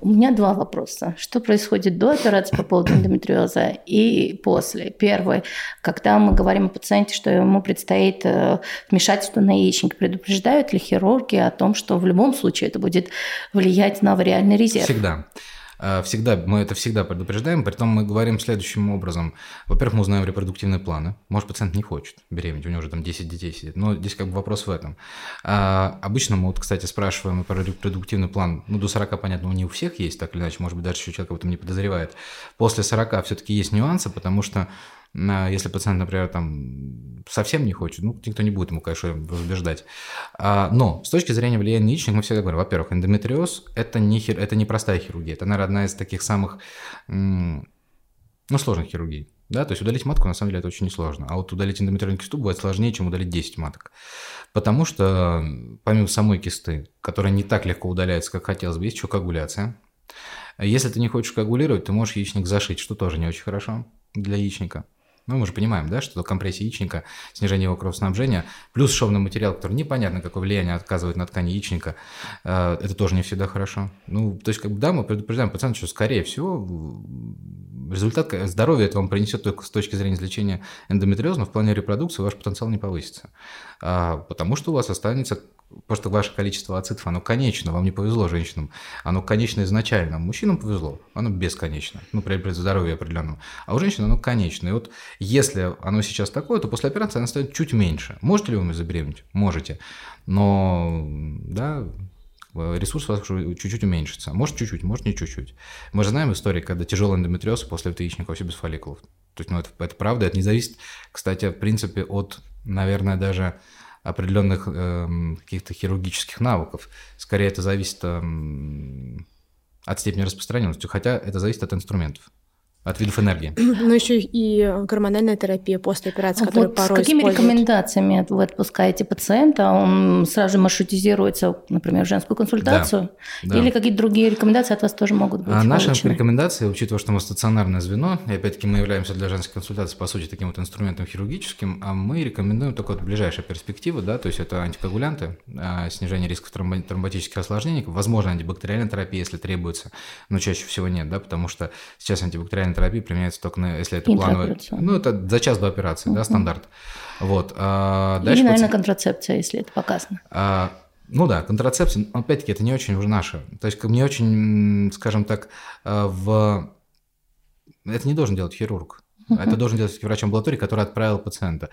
У меня два вопроса. Что происходит до операции по поводу эндометриоза и после? Первый, когда мы говорим о пациенте, что ему предстоит э, вмешательство на яичник, предупреждают ли хирурги о том, что в любом случае это будет влиять на вариальный резерв? Всегда. Э, всегда, мы это всегда предупреждаем, при том мы говорим следующим образом. Во-первых, мы узнаем репродуктивные планы. Может, пациент не хочет беременеть, у него уже там 10 детей сидит. Но здесь как бы вопрос в этом. А, обычно мы вот, кстати, спрашиваем про репродуктивный план. Ну, до 40, понятно, не у всех есть, так или иначе, может быть, даже еще человек об этом не подозревает. После 40 все-таки есть нюансы, потому что если пациент, например, там совсем не хочет, ну, никто не будет ему, конечно, убеждать. А, но с точки зрения влияния на яичник мы всегда говорим, во-первых, эндометриоз – это не, хир... это не простая хирургия, это, наверное, одна из таких самых, ну, сложных хирургий. Да, то есть удалить матку на самом деле это очень несложно. А вот удалить эндометриальную кисту бывает сложнее, чем удалить 10 маток. Потому что помимо самой кисты, которая не так легко удаляется, как хотелось бы, есть еще коагуляция. Если ты не хочешь коагулировать, ты можешь яичник зашить, что тоже не очень хорошо для яичника. Ну, мы же понимаем, да, что компрессия яичника, снижение его кровоснабжения, плюс шовный материал, который непонятно, какое влияние оказывает на ткань яичника, э, это тоже не всегда хорошо. Ну, то есть, как бы, да, мы предупреждаем пациента, что, скорее всего, результат здоровья это вам принесет только с точки зрения излечения эндометриоза, но в плане репродукции ваш потенциал не повысится. А, потому что у вас останется Просто ваше количество ацитов, оно конечно, вам не повезло женщинам, оно конечно изначально, мужчинам повезло, оно бесконечно, ну, при, при здоровье определенном, а у женщин оно конечно. И вот если оно сейчас такое, то после операции оно станет чуть меньше. Можете ли вы забеременеть? Можете, но, да, ресурс у вас чуть-чуть уменьшится. Может, чуть-чуть, может, не чуть-чуть. Мы же знаем истории, когда тяжелый эндометриоз после яичника вообще без фолликулов. То есть, ну, это, это правда, это не зависит, кстати, в принципе, от, наверное, даже определенных э, каких-то хирургических навыков. Скорее, это зависит э, от степени распространенности, хотя это зависит от инструментов от видов энергии. Но еще и гормональная терапия после операции, которая вот порой С какими рекомендациями вы отпускаете пациента? Он сразу же маршрутизируется, например, в женскую консультацию? Да, да. Или какие-то другие рекомендации от вас тоже могут быть? А наши рекомендации, учитывая, что мы стационарное звено, и опять-таки мы являемся для женской консультации, по сути, таким вот инструментом хирургическим, а мы рекомендуем только вот ближайшая перспектива, да, то есть это антикоагулянты, а, снижение рисков тромботических осложнений, возможно, антибактериальная терапия, если требуется, но чаще всего нет, да, потому что сейчас антибактериальная терапия применяется только на, если это плановая. Ну, это за час до операции, uh-huh. да, стандарт. Вот. А дальше Или, наверное, паци... контрацепция, если это показано. А, ну да, контрацепция, опять-таки, это не очень уже наше. То есть, мне очень, скажем так, а, в... Это не должен делать хирург. Uh-huh. Это должен делать врач амбулатории, который отправил пациента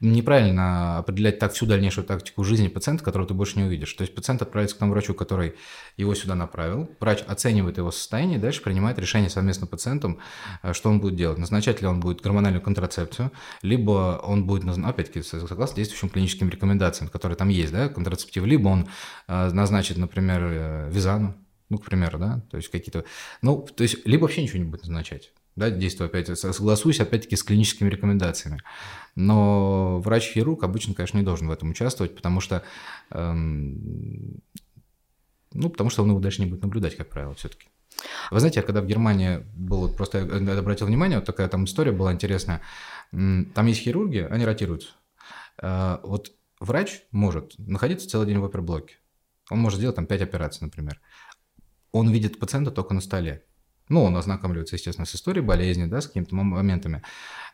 неправильно определять так всю дальнейшую тактику жизни пациента, которого ты больше не увидишь. То есть пациент отправится к тому врачу, который его сюда направил, врач оценивает его состояние, дальше принимает решение совместно с пациентом, э, что он будет делать. Назначать ли он будет гормональную контрацепцию, либо он будет, опять-таки, согласно действующим клиническим рекомендациям, которые там есть, да, контрацептив, либо он э, назначит, например, э, визану, ну, к примеру, да, то есть какие-то, ну, то есть либо вообще ничего не будет назначать да, действую опять, согласуюсь опять-таки с клиническими рекомендациями. Но врач-хирург обычно, конечно, не должен в этом участвовать, потому что, эм, ну, потому что он его дальше не будет наблюдать, как правило, все-таки. Вы знаете, когда в Германии был, просто я обратил внимание, вот такая там история была интересная. Там есть хирурги, они ротируются. Э, вот врач может находиться целый день в оперблоке. Он может сделать там 5 операций, например. Он видит пациента только на столе. Ну, он ознакомливается, естественно, с историей болезни, да, с какими-то моментами.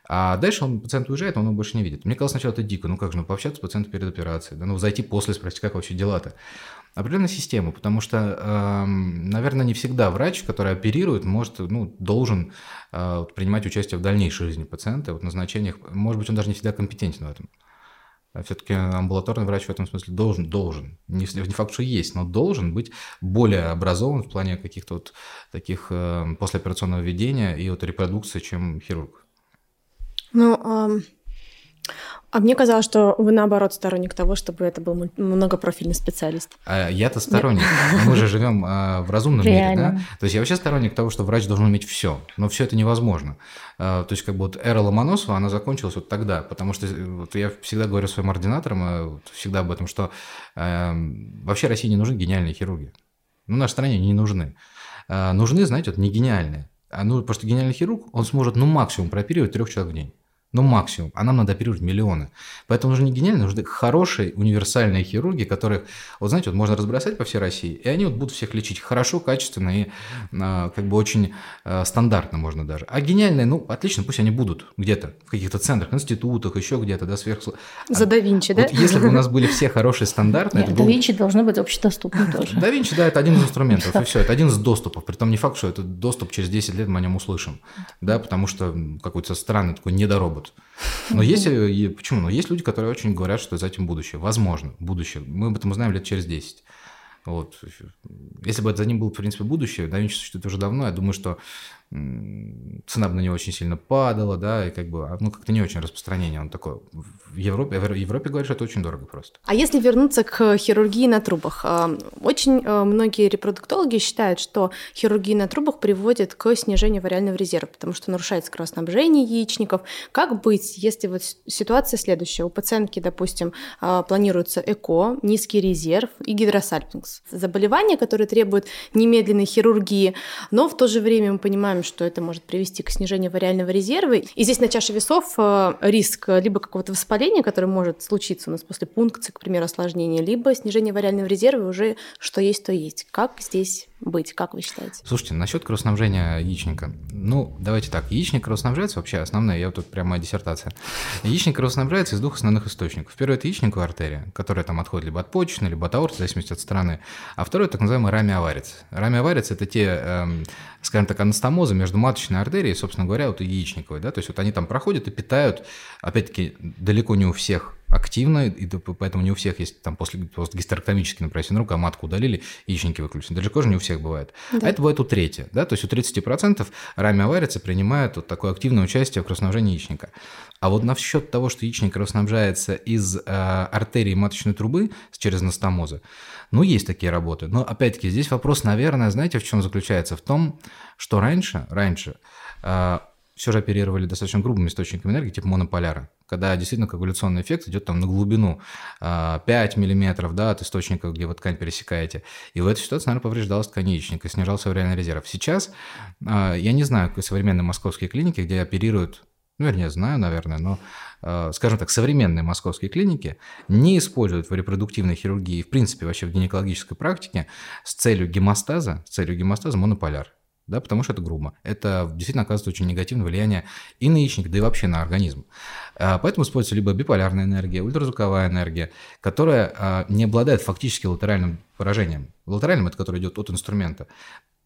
А дальше он, пациент уезжает, он его больше не видит. Мне казалось сначала это дико, ну как же, ну пообщаться с пациентом перед операцией, да, ну зайти после, спросить, как вообще дела-то. Определенная система, потому что, э, наверное, не всегда врач, который оперирует, может, ну, должен э, принимать участие в дальнейшей жизни пациента, вот назначениях, может быть, он даже не всегда компетентен в этом. А все-таки амбулаторный врач в этом смысле должен, должен, не, факт, что есть, но должен быть более образован в плане каких-то вот таких э, послеоперационного ведения и вот репродукции, чем хирург. Ну, а мне казалось, что вы наоборот сторонник того, чтобы это был многопрофильный специалист. А я-то сторонник. Мы же живем а, в разумном Реально. мире, да? То есть я вообще сторонник того, что врач должен уметь все, но все это невозможно. А, то есть как бы вот эра Ломоносова, она закончилась вот тогда, потому что вот я всегда говорю своим ординаторам, а, всегда об этом, что э, вообще России не нужны гениальные хирурги. Ну, нашей стране не нужны. Нужны, знаете, вот не гениальные. А ну, потому что гениальный хирург, он сможет, ну, максимум прооперировать трех человек в день. Ну максимум, а нам надо оперировать миллионы. Поэтому нужны не гениальные, нужны хорошие универсальные хирурги, которых, вот знаете, вот можно разбросать по всей России, и они вот будут всех лечить хорошо, качественно и а, как бы очень а, стандартно можно даже. А гениальные, ну отлично, пусть они будут где-то в каких-то центрах, институтах, еще где-то, да, сверх... За да Винчи, да? Если бы у нас были все хорошие стандарты... Нет, да Винчи должно быть общедоступным тоже. Да Винчи, да, это один из инструментов, и все, это один из доступов. Притом не факт, что это доступ через 10 лет мы о нем услышим, да, потому что какой-то странный такой недоробот. Но есть, и почему? Но есть люди, которые очень говорят, что за этим будущее. Возможно, будущее. Мы об этом узнаем лет через 10. Вот. Если бы за ним было, в принципе, будущее, да, Винчи существует уже давно, я думаю, что цена бы на него очень сильно падала, да, и как бы, а, ну, как-то не очень распространение. Он такой, в Европе, в Европе говорят, что это очень дорого просто. А если вернуться к хирургии на трубах, а, очень а, многие репродуктологи считают, что хирургия на трубах приводит к снижению вариального резерва, потому что нарушается кровоснабжение яичников. Как быть, если вот ситуация следующая? У пациентки, допустим, планируется ЭКО, низкий резерв и гидросальпингс. Заболевания, которые требуют немедленной хирургии, но в то же время мы понимаем, что это может привести к снижению вариального резерва. И здесь на чаше весов э, риск либо какого-то воспаления, которое может случиться у нас после пункции, к примеру, осложнения, либо снижение вариального резерва уже что есть, то есть. Как здесь быть, как вы считаете? Слушайте, насчет кровоснабжения яичника. Ну, давайте так, яичник кровоснабжается вообще, основная, я вот тут прямо моя диссертация. Яичник кровоснабжается из двух основных источников. Первый – это яичниковая артерия, которая там отходит либо от почечной, либо от аорты, в зависимости от стороны. А второй – так называемый рамиоварец. Рамиоварец – это те, эм, скажем так, анастомозы между маточной артерией, собственно говоря, вот и яичниковой. Да? То есть вот они там проходят и питают, опять-таки, далеко не у всех активно, и поэтому не у всех есть там после, после гистерэктомический, например, синдром, а матку удалили, яичники выключены. Далеко же не у всех бывает. Да. А это бывает у трети, да, то есть у 30% рамиоварицы принимают вот такое активное участие в кровоснабжении яичника. А вот насчет того, что яичник кровоснабжается из э, артерии маточной трубы через настомозы, ну, есть такие работы. Но, опять-таки, здесь вопрос, наверное, знаете, в чем заключается? В том, что раньше, раньше э, все же оперировали достаточно грубыми источниками энергии, типа монополяра, когда действительно коагуляционный эффект идет там на глубину 5 а, миллиметров да, от источника, где вы ткань пересекаете. И в этой ситуации, наверное, повреждалась ткань яичника, снижался реальный резерв. Сейчас а, я не знаю современные московские клиники, где оперируют ну, вернее, знаю, наверное, но, а, скажем так, современные московские клиники не используют в репродуктивной хирургии, в принципе, вообще в гинекологической практике с целью гемостаза, с целью гемостаза монополяр да, потому что это грубо. Это действительно оказывает очень негативное влияние и на яичник, да и вообще на организм. А, поэтому используется либо биполярная энергия, ультразвуковая энергия, которая а, не обладает фактически латеральным поражением. Латеральным – это которое идет от инструмента.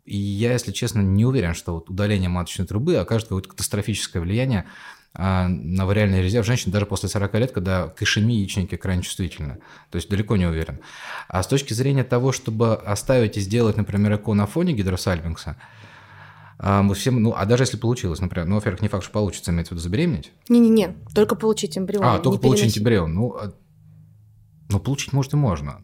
И я, если честно, не уверен, что вот удаление маточной трубы окажет какое-то катастрофическое влияние а, на вариальный резерв женщин даже после 40 лет, когда к ишемии яичники крайне чувствительны. То есть далеко не уверен. А с точки зрения того, чтобы оставить и сделать, например, ЭКО на фоне гидросальпингса, а, мы всем, ну, а даже если получилось, например, ну, во-первых, не факт, что получится, имеется в виду забеременеть. Не-не-не, только получить эмбрион. А, только получить эмбрион. Ну, а, ну, получить, может, и можно.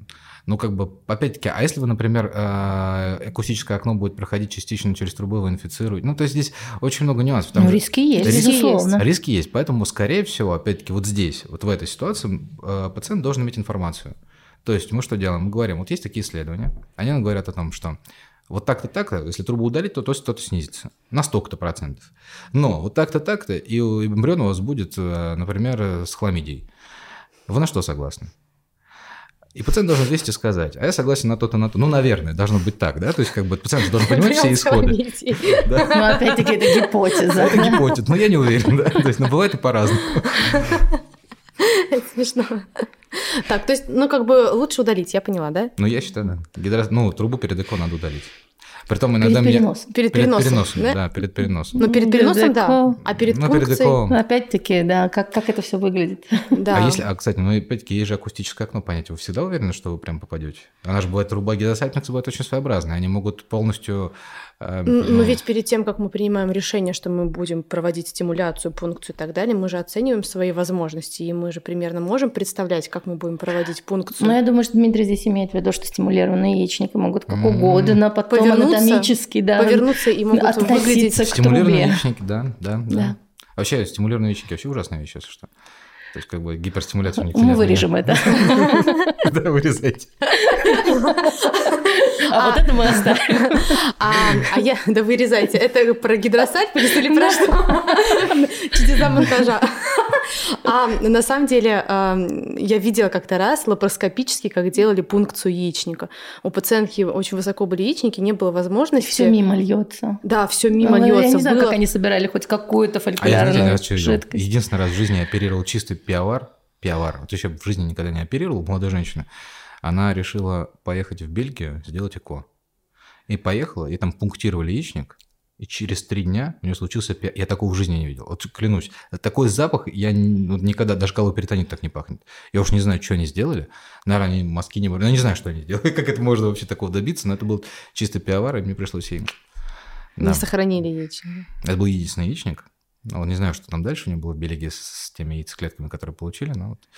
Ну, как бы, опять-таки, а если вы, например, э, акустическое окно будет проходить частично через трубу, вы инфицируете? Ну, то есть здесь очень много нюансов. Ну, риски есть, риски безусловно. Есть. Риски есть, поэтому, скорее всего, опять-таки, вот здесь, вот в этой ситуации э, пациент должен иметь информацию. То есть мы что делаем? Мы говорим, вот есть такие исследования, они нам говорят о том, что вот так-то так-то, если трубу удалить, то то-то снизится на столько-то процентов. Но вот так-то так-то, и эмбрион у вас будет, э, например, с хламидией. Вы на что согласны? И пациент должен вести сказать, а я согласен на то-то, на то. Ну, наверное, должно быть так, да? То есть, как бы пациент должен понимать все исходы. Ну, опять-таки, это гипотеза. Это гипотеза, но я не уверен, да? То есть, ну, бывает и по-разному. Это смешно. Так, то есть, ну, как бы лучше удалить, я поняла, да? Ну, я считаю, да. Гидро... Ну, трубу перед ЭКО надо удалить. Притом иногда перед переносом. Меня... Перед, перед переносом, переносом да? да, перед переносом. Ну, перед переносом, да. А перед ну, перед ЭКО... Опять-таки, да, как, как это все выглядит. Да. А если, а, кстати, ну, опять-таки, есть же акустическое окно, понятие. Вы всегда уверены, что вы прям попадете? Она же бывает, труба гидросальпница бывает очень своеобразная. Они могут полностью Но ну, ведь перед тем, как мы принимаем решение, что мы будем проводить стимуляцию, пункцию и так далее, мы же оцениваем свои возможности, и мы же примерно можем представлять, как мы будем проводить пункцию. Ну, я думаю, что Дмитрий здесь имеет в виду, что стимулированные яичники могут как угодно потом повернуться, анатомически да, повернуться и могут выглядеть к Стимулированные яичники, да, да, да, да. Вообще, стимулированные яичники вообще ужасная вещь, если что. То есть, как бы гиперстимуляцию не Мы вырежем это. Да, вырезайте. А вот это мы оставим. А я, да вырезайте. Это про гидросальпинс или про что? Чудеса монтажа. А на самом деле я видела как-то раз лапароскопически, как делали пункцию яичника. У пациентки очень высоко были яичники, не было возможности. Все мимо льется. Да, все мимо льется. Я не знаю, как они собирали хоть какую-то фолликулярную жидкость. Единственный раз в жизни я оперировал чистый пиавар. Пиавар. Вот еще в жизни никогда не оперировал, молодая женщина. Она решила поехать в Бельгию, сделать ЭКО. И поехала, и там пунктировали яичник, и через три дня у нее случился пи... Я такого в жизни не видел. Вот клянусь. Такой запах я вот никогда, даже галоперитонит так не пахнет. Я уж не знаю, что они сделали. Наверное, они мазки не были. Я не знаю, что они сделали. Как это можно вообще такого добиться. Но это был чисто пиавар, и мне пришлось им... Да. Не сохранили яичник. Это был единственный яичник. Вот не знаю, что там дальше у него было в Бельгии с теми яйцеклетками, которые получили, но вот.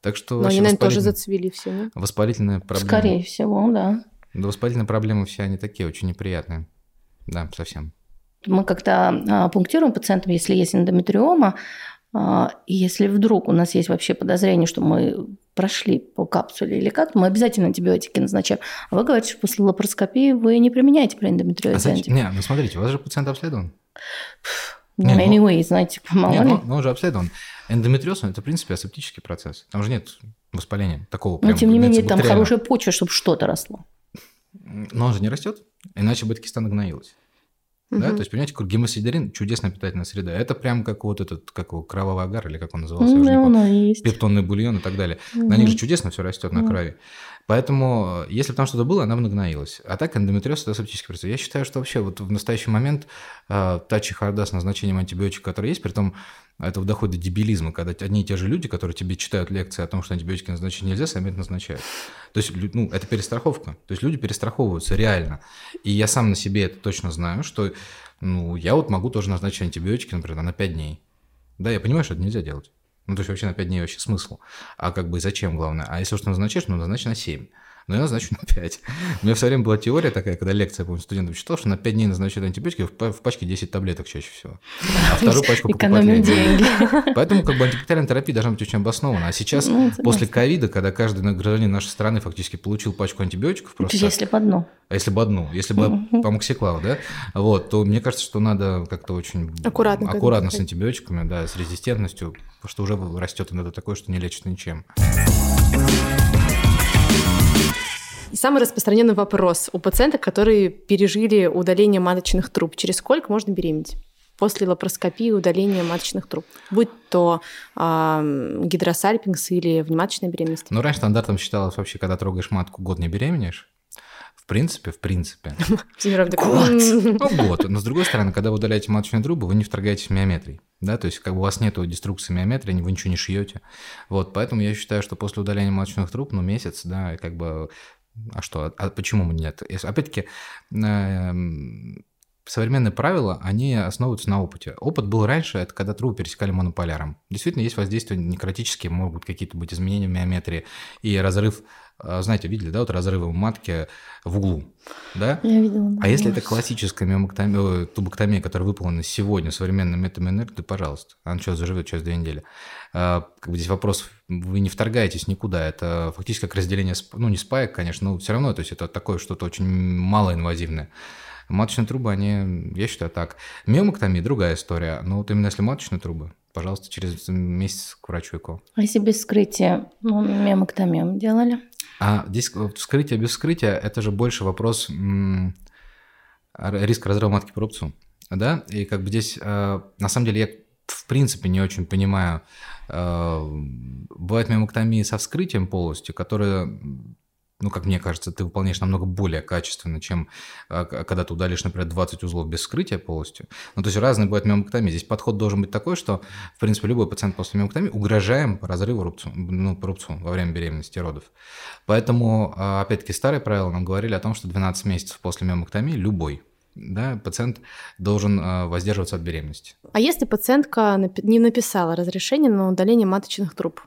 Так что... Но они, наверное, тоже зацвели все, не? Воспалительная проблема. Скорее всего, да. Да, воспалительные проблемы все они такие, очень неприятные. Да, совсем. Мы когда пунктируем пациентам, если есть эндометриома, а, если вдруг у нас есть вообще подозрение, что мы прошли по капсуле или как, мы обязательно антибиотики назначаем. А вы говорите, что после лапароскопии вы не применяете при эндометриозе а зачем? Не, ну смотрите, у вас же пациент обследован. Не, ну, anyway, знаете, мало нет, ли. Ну, он же обследован. Эндометриоз – это, в принципе, асептический процесс. Там же нет воспаления такого. Но, тем не менее, там хорошая почва, чтобы что-то росло. Но он же не растет, иначе бы эта киста нагноилась. Угу. Да, то есть, понимаете, гемосидерин – чудесная питательная среда. Это прям как вот этот, как его, кровавый агар, или как он назывался, ну, да, он есть. пептонный бульон и так далее. Угу. На них же чудесно все растет на крови. Поэтому, если бы там что-то было, она бы нагноилась. А так эндометриоз – это асептический процесс. Я считаю, что вообще вот в настоящий момент э, та чехарда с назначением антибиотика, который есть, при том это доходит до дебилизма, когда одни и те же люди, которые тебе читают лекции о том, что антибиотики назначить нельзя, сами это назначают. То есть, ну, это перестраховка. То есть люди перестраховываются реально. И я сам на себе это точно знаю, что ну, я вот могу тоже назначить антибиотики, например, на 5 дней. Да, я понимаю, что это нельзя делать. Ну, то есть вообще на 5 дней вообще смысл. А как бы зачем, главное? А если уж ты назначаешь, ну, назначь на 7 но я назначу на 5. У меня все время была теория такая, когда лекция, помню, студентам читал, что на 5 дней назначают антибиотики, в пачке 10 таблеток чаще всего. А вторую пачку покупать деньги. Поэтому как бы антибактериальная терапия должна быть очень обоснована. А сейчас, ну, после ковида, когда каждый гражданин нашей страны фактически получил пачку антибиотиков просто... Если бы одну. А если бы одну, если бы угу. помоксиклав, да, вот, то мне кажется, что надо как-то очень аккуратно, аккуратно с антибиотиками, да, с резистентностью, потому что уже растет иногда такое, что не лечит ничем. И самый распространенный вопрос у пациенток, которые пережили удаление маточных труб. Через сколько можно беременеть? после лапароскопии удаления маточных труб, будь то э, гидросальпингс или внематочная беременность. Ну, раньше стандартом считалось вообще, когда трогаешь матку, год не беременеешь. В принципе, в принципе. Год. Ну, год. Но с другой стороны, когда вы удаляете маточную трубу, вы не вторгаетесь в миометрий. Да, то есть как бы у вас нет деструкции миометрии, вы ничего не шьете. Вот, поэтому я считаю, что после удаления маточных труб, ну, месяц, да, как бы а что? А почему нет? Опять-таки, эм, современные правила, они основываются на опыте. Опыт был раньше, это когда трубы пересекали монополяром. Действительно, есть воздействие некротические, могут какие-то быть изменения в миометрии и разрыв, э, знаете, видели, да, вот разрывы матки в углу, да? Я видела. Да, а если это классическая миомоктомия, тубоктомия, которая выполнена сегодня современным методом энергии, то, пожалуйста, она что, заживет через две недели. А, как бы здесь вопрос, вы не вторгаетесь никуда, это фактически как разделение, ну, не спаек, конечно, но все равно, то есть это такое что-то очень малоинвазивное. Маточные трубы, они, я считаю, так. Миомоктомия – другая история. Но вот именно если маточные трубы, пожалуйста, через месяц к врачу ЭКО. А если без вскрытия ну, миомоктомию делали? А здесь вскрытие без вскрытия – это же больше вопрос м- риска разрыва матки по рубцу. Да, и как бы здесь, э, на самом деле, я в принципе не очень понимаю. Э, бывает миомоктомии со вскрытием полностью, которые ну, как мне кажется, ты выполняешь намного более качественно, чем а, когда ты удалишь, например, 20 узлов без вскрытия полностью. Ну, то есть разные бывают миомоктомии. Здесь подход должен быть такой, что, в принципе, любой пациент после миомоктомии угрожаем разрыву рубцу, ну, по рубцу во время беременности и родов. Поэтому, а, опять-таки, старые правила нам говорили о том, что 12 месяцев после миомоктомии любой да, пациент должен а, воздерживаться от беременности. А если пациентка не написала разрешение на удаление маточных труб?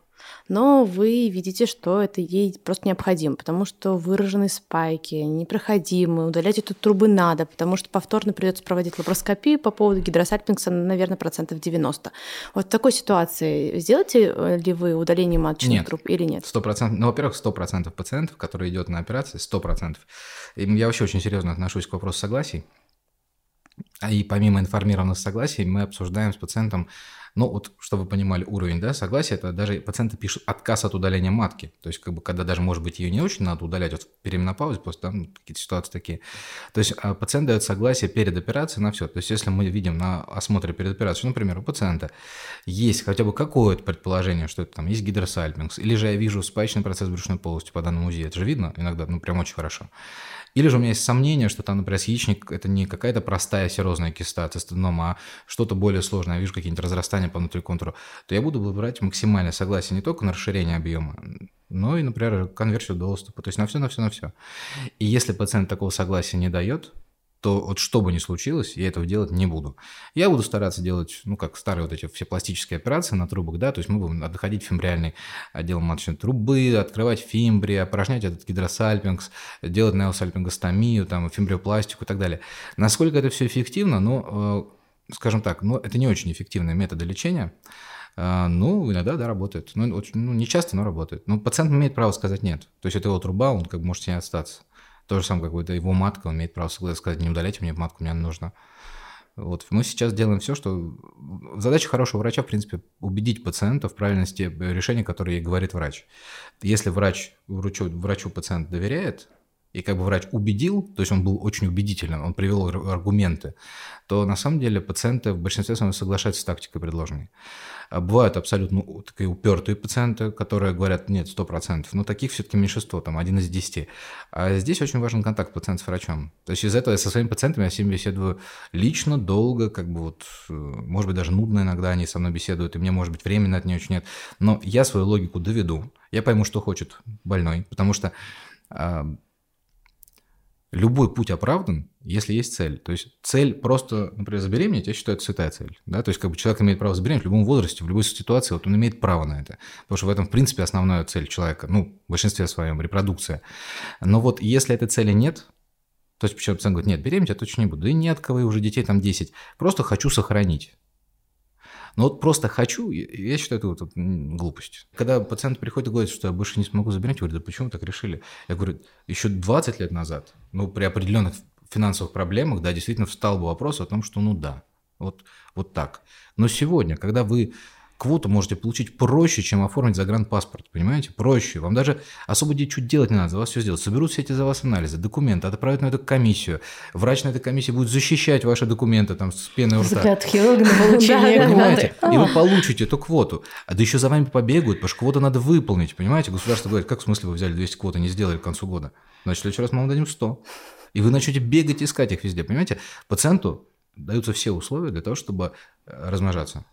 Но вы видите, что это ей просто необходимо, потому что выражены спайки, непроходимы, удалять эту трубы надо, потому что повторно придется проводить лапароскопию по поводу гидросальпингса, наверное, процентов 90. Вот в такой ситуации сделаете э, ли вы удаление маточных Нет. труб или нет? Сто процентов. Ну, во-первых, сто процентов пациентов, которые идет на операции, сто процентов. Я вообще очень серьезно отношусь к вопросу согласий. А И помимо информированных согласий мы обсуждаем с пациентом, ну вот, чтобы вы понимали уровень да, согласия, это даже пациенты пишут отказ от удаления матки. То есть, как бы, когда даже, может быть, ее не очень надо удалять, вот переменопаузе, просто там какие-то ситуации такие. То есть, а пациент дает согласие перед операцией на все. То есть, если мы видим на осмотре перед операцией, например, у пациента есть хотя бы какое-то предположение, что это там есть гидросальпингс, или же я вижу спаечный процесс брюшной полости по данному УЗИ, это же видно иногда, ну, прям очень хорошо. Или же у меня есть сомнение, что там, например, яичник – это не какая-то простая серозная киста, цистенома, а что-то более сложное, я вижу какие-нибудь разрастания по внутриконтуру, то я буду брать максимальное согласие не только на расширение объема, но и, например, конверсию доступа, то есть на все, на все, на все. И если пациент такого согласия не дает, то вот что бы ни случилось, я этого делать не буду. Я буду стараться делать, ну, как старые вот эти все пластические операции на трубах, да, то есть мы будем доходить в фимбриальный отдел маточной трубы, открывать фимбри, опорожнять этот гидросальпингс, делать неосальпингостомию, там, фимбриопластику и так далее. Насколько это все эффективно, ну, э, скажем так, ну, это не очень эффективные методы лечения, э, ну, иногда, да, работает. Ну, очень, ну, не часто, но работает. Но пациент имеет право сказать нет. То есть это его труба, он как бы может с ней остаться. То же самое, как бы это его матка, он имеет право сказать, не удаляйте мне матку, мне она нужна. Вот. Мы сейчас делаем все, что... Задача хорошего врача, в принципе, убедить пациента в правильности решения, которое ей говорит врач. Если врач, врачу, врачу пациент доверяет, и как бы врач убедил, то есть он был очень убедителен, он привел аргументы, то на самом деле пациенты в большинстве своем соглашаются с тактикой предложенной. А бывают абсолютно такие упертые пациенты, которые говорят, нет, 100%, но таких все-таки меньшинство, там, один из десяти. А здесь очень важен контакт пациента с врачом. То есть из этого я со своими пациентами я с ними беседую лично, долго, как бы вот, э, может быть, даже нудно иногда они со мной беседуют, и мне, может быть, времени на это не очень нет. Но я свою логику доведу, я пойму, что хочет больной, потому что любой путь оправдан, если есть цель. То есть цель просто, например, забеременеть, я считаю, это святая цель. Да? То есть как бы человек имеет право забеременеть в любом возрасте, в любой ситуации, вот он имеет право на это. Потому что в этом, в принципе, основная цель человека, ну, в большинстве своем, репродукция. Но вот если этой цели нет, то есть почему пациент говорит, нет, беременеть я точно не буду, да и не от кого, и уже детей там 10, просто хочу сохранить. Но вот просто хочу, я считаю, это вот, глупость. Когда пациент приходит и говорит, что я больше не смогу забирать, я говорю, да почему так решили? Я говорю, еще 20 лет назад, ну, при определенных финансовых проблемах, да, действительно встал бы вопрос о том, что ну да, вот, вот так. Но сегодня, когда вы квоту можете получить проще, чем оформить загранпаспорт, понимаете? Проще. Вам даже особо чуть делать не надо, за вас все сделать. Соберут все эти за вас анализы, документы, отправят на эту комиссию. Врач на этой комиссии будет защищать ваши документы там с пеной у рта. Взгляд хирурга на получение Понимаете? И вы получите эту квоту. А да еще за вами побегают, потому что квоту надо выполнить, понимаете? Государство говорит, как в смысле вы взяли 200 квот и не сделали к концу года? Значит, в следующий раз мы вам дадим 100. И вы начнете бегать, искать их везде, понимаете? Пациенту даются все условия для того, чтобы размножаться.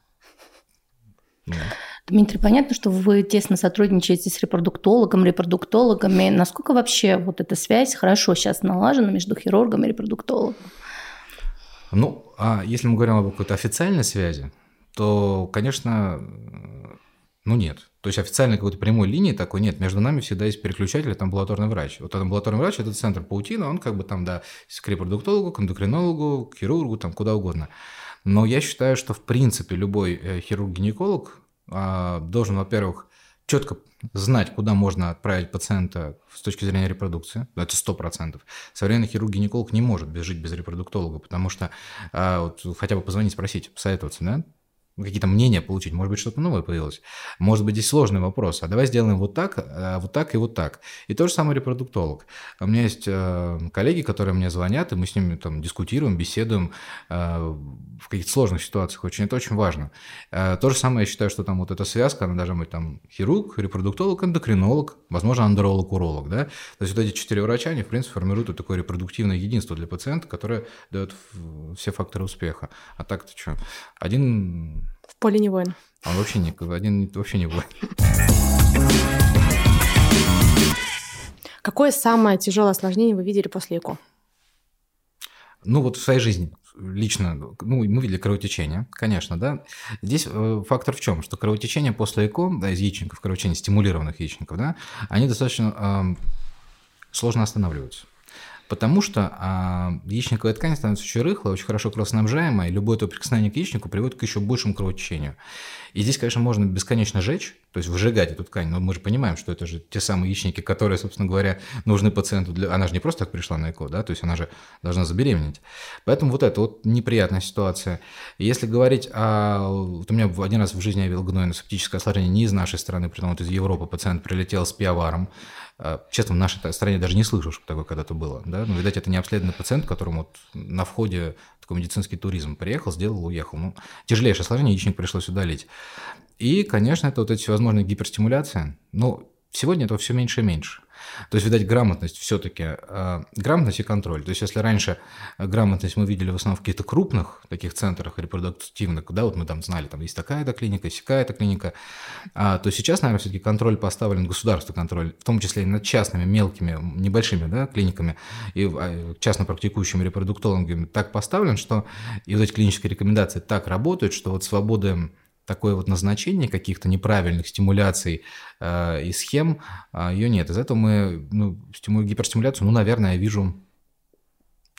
Дмитрий, понятно, что вы тесно сотрудничаете с репродуктологом, репродуктологами. Насколько вообще вот эта связь хорошо сейчас налажена между хирургом и репродуктологом? Ну, а если мы говорим об какой-то официальной связи, то, конечно, ну нет. То есть официальной какой-то прямой линии такой нет. Между нами всегда есть переключатель, это амбулаторный врач. Вот амбулаторный врач – это центр паутина, он как бы там, да, к репродуктологу, к эндокринологу, к хирургу, там куда угодно. Но я считаю, что в принципе любой э, хирург-гинеколог должен, во-первых, четко знать, куда можно отправить пациента с точки зрения репродукции. Это сто процентов. Современный хирург-гинеколог не может жить без репродуктолога, потому что а, вот, хотя бы позвонить, спросить, посоветоваться, да? Какие-то мнения получить, может быть, что-то новое появилось. Может быть, здесь сложный вопрос. А давай сделаем вот так, а вот так и вот так. И то же самое репродуктолог. У меня есть э, коллеги, которые мне звонят, и мы с ними там дискутируем, беседуем э, в каких-то сложных ситуациях. Очень, это очень важно. Э, то же самое, я считаю, что там вот эта связка, она должна быть там хирург, репродуктолог, эндокринолог, возможно, андеролог, уролог. Да? То есть вот эти четыре врача, они, в принципе, формируют вот такое репродуктивное единство для пациента, которое дает все факторы успеха. А так-то что? Один в поле не воин. Он вообще не, один вообще не воин. Какое самое тяжелое осложнение вы видели после ЭКО? Ну вот в своей жизни, лично, ну, мы видели кровотечение, конечно, да. Здесь э, фактор в чем? Что кровотечение после ЭКО, да, из яичников, кровотечение стимулированных яичников, да, они достаточно э, сложно останавливаются. Потому что а, яичниковая ткань становится очень рыхлой, очень хорошо кровоснабжаемая, и любое то прикосновение к яичнику приводит к еще большему кровотечению. И здесь, конечно, можно бесконечно жечь, то есть выжигать эту ткань, но мы же понимаем, что это же те самые яичники, которые, собственно говоря, нужны пациенту. Для... Она же не просто так пришла на ЭКО, да, то есть она же должна забеременеть. Поэтому вот это вот неприятная ситуация. Если говорить о... Вот у меня один раз в жизни я видел гнойно-септическое осложнение не из нашей страны, при том вот из Европы пациент прилетел с пиаваром, честно, в нашей стране даже не слышал, что такое когда-то было. Да? Но, видать, это не обследованный пациент, которому вот на входе такой медицинский туризм приехал, сделал, уехал. Ну, тяжелейшее осложнение, яичник пришлось удалить. И, конечно, это вот эти всевозможные гиперстимуляции. Ну, сегодня этого все меньше и меньше. То есть, видать, грамотность все-таки, э, грамотность и контроль. То есть, если раньше грамотность мы видели в основном в каких-то крупных таких центрах репродуктивных, да, вот мы там знали, там есть такая-то клиника, такая-то клиника, а, то сейчас, наверное, все-таки контроль поставлен, государственный контроль, в том числе и над частными, мелкими, небольшими, да, клиниками и а, частно практикующими репродуктологами так поставлен, что и вот эти клинические рекомендации так работают, что вот свободы такое вот назначение каких-то неправильных стимуляций э, и схем, э, ее нет. Из этого мы, ну, стиму, гиперстимуляцию, ну, наверное, я вижу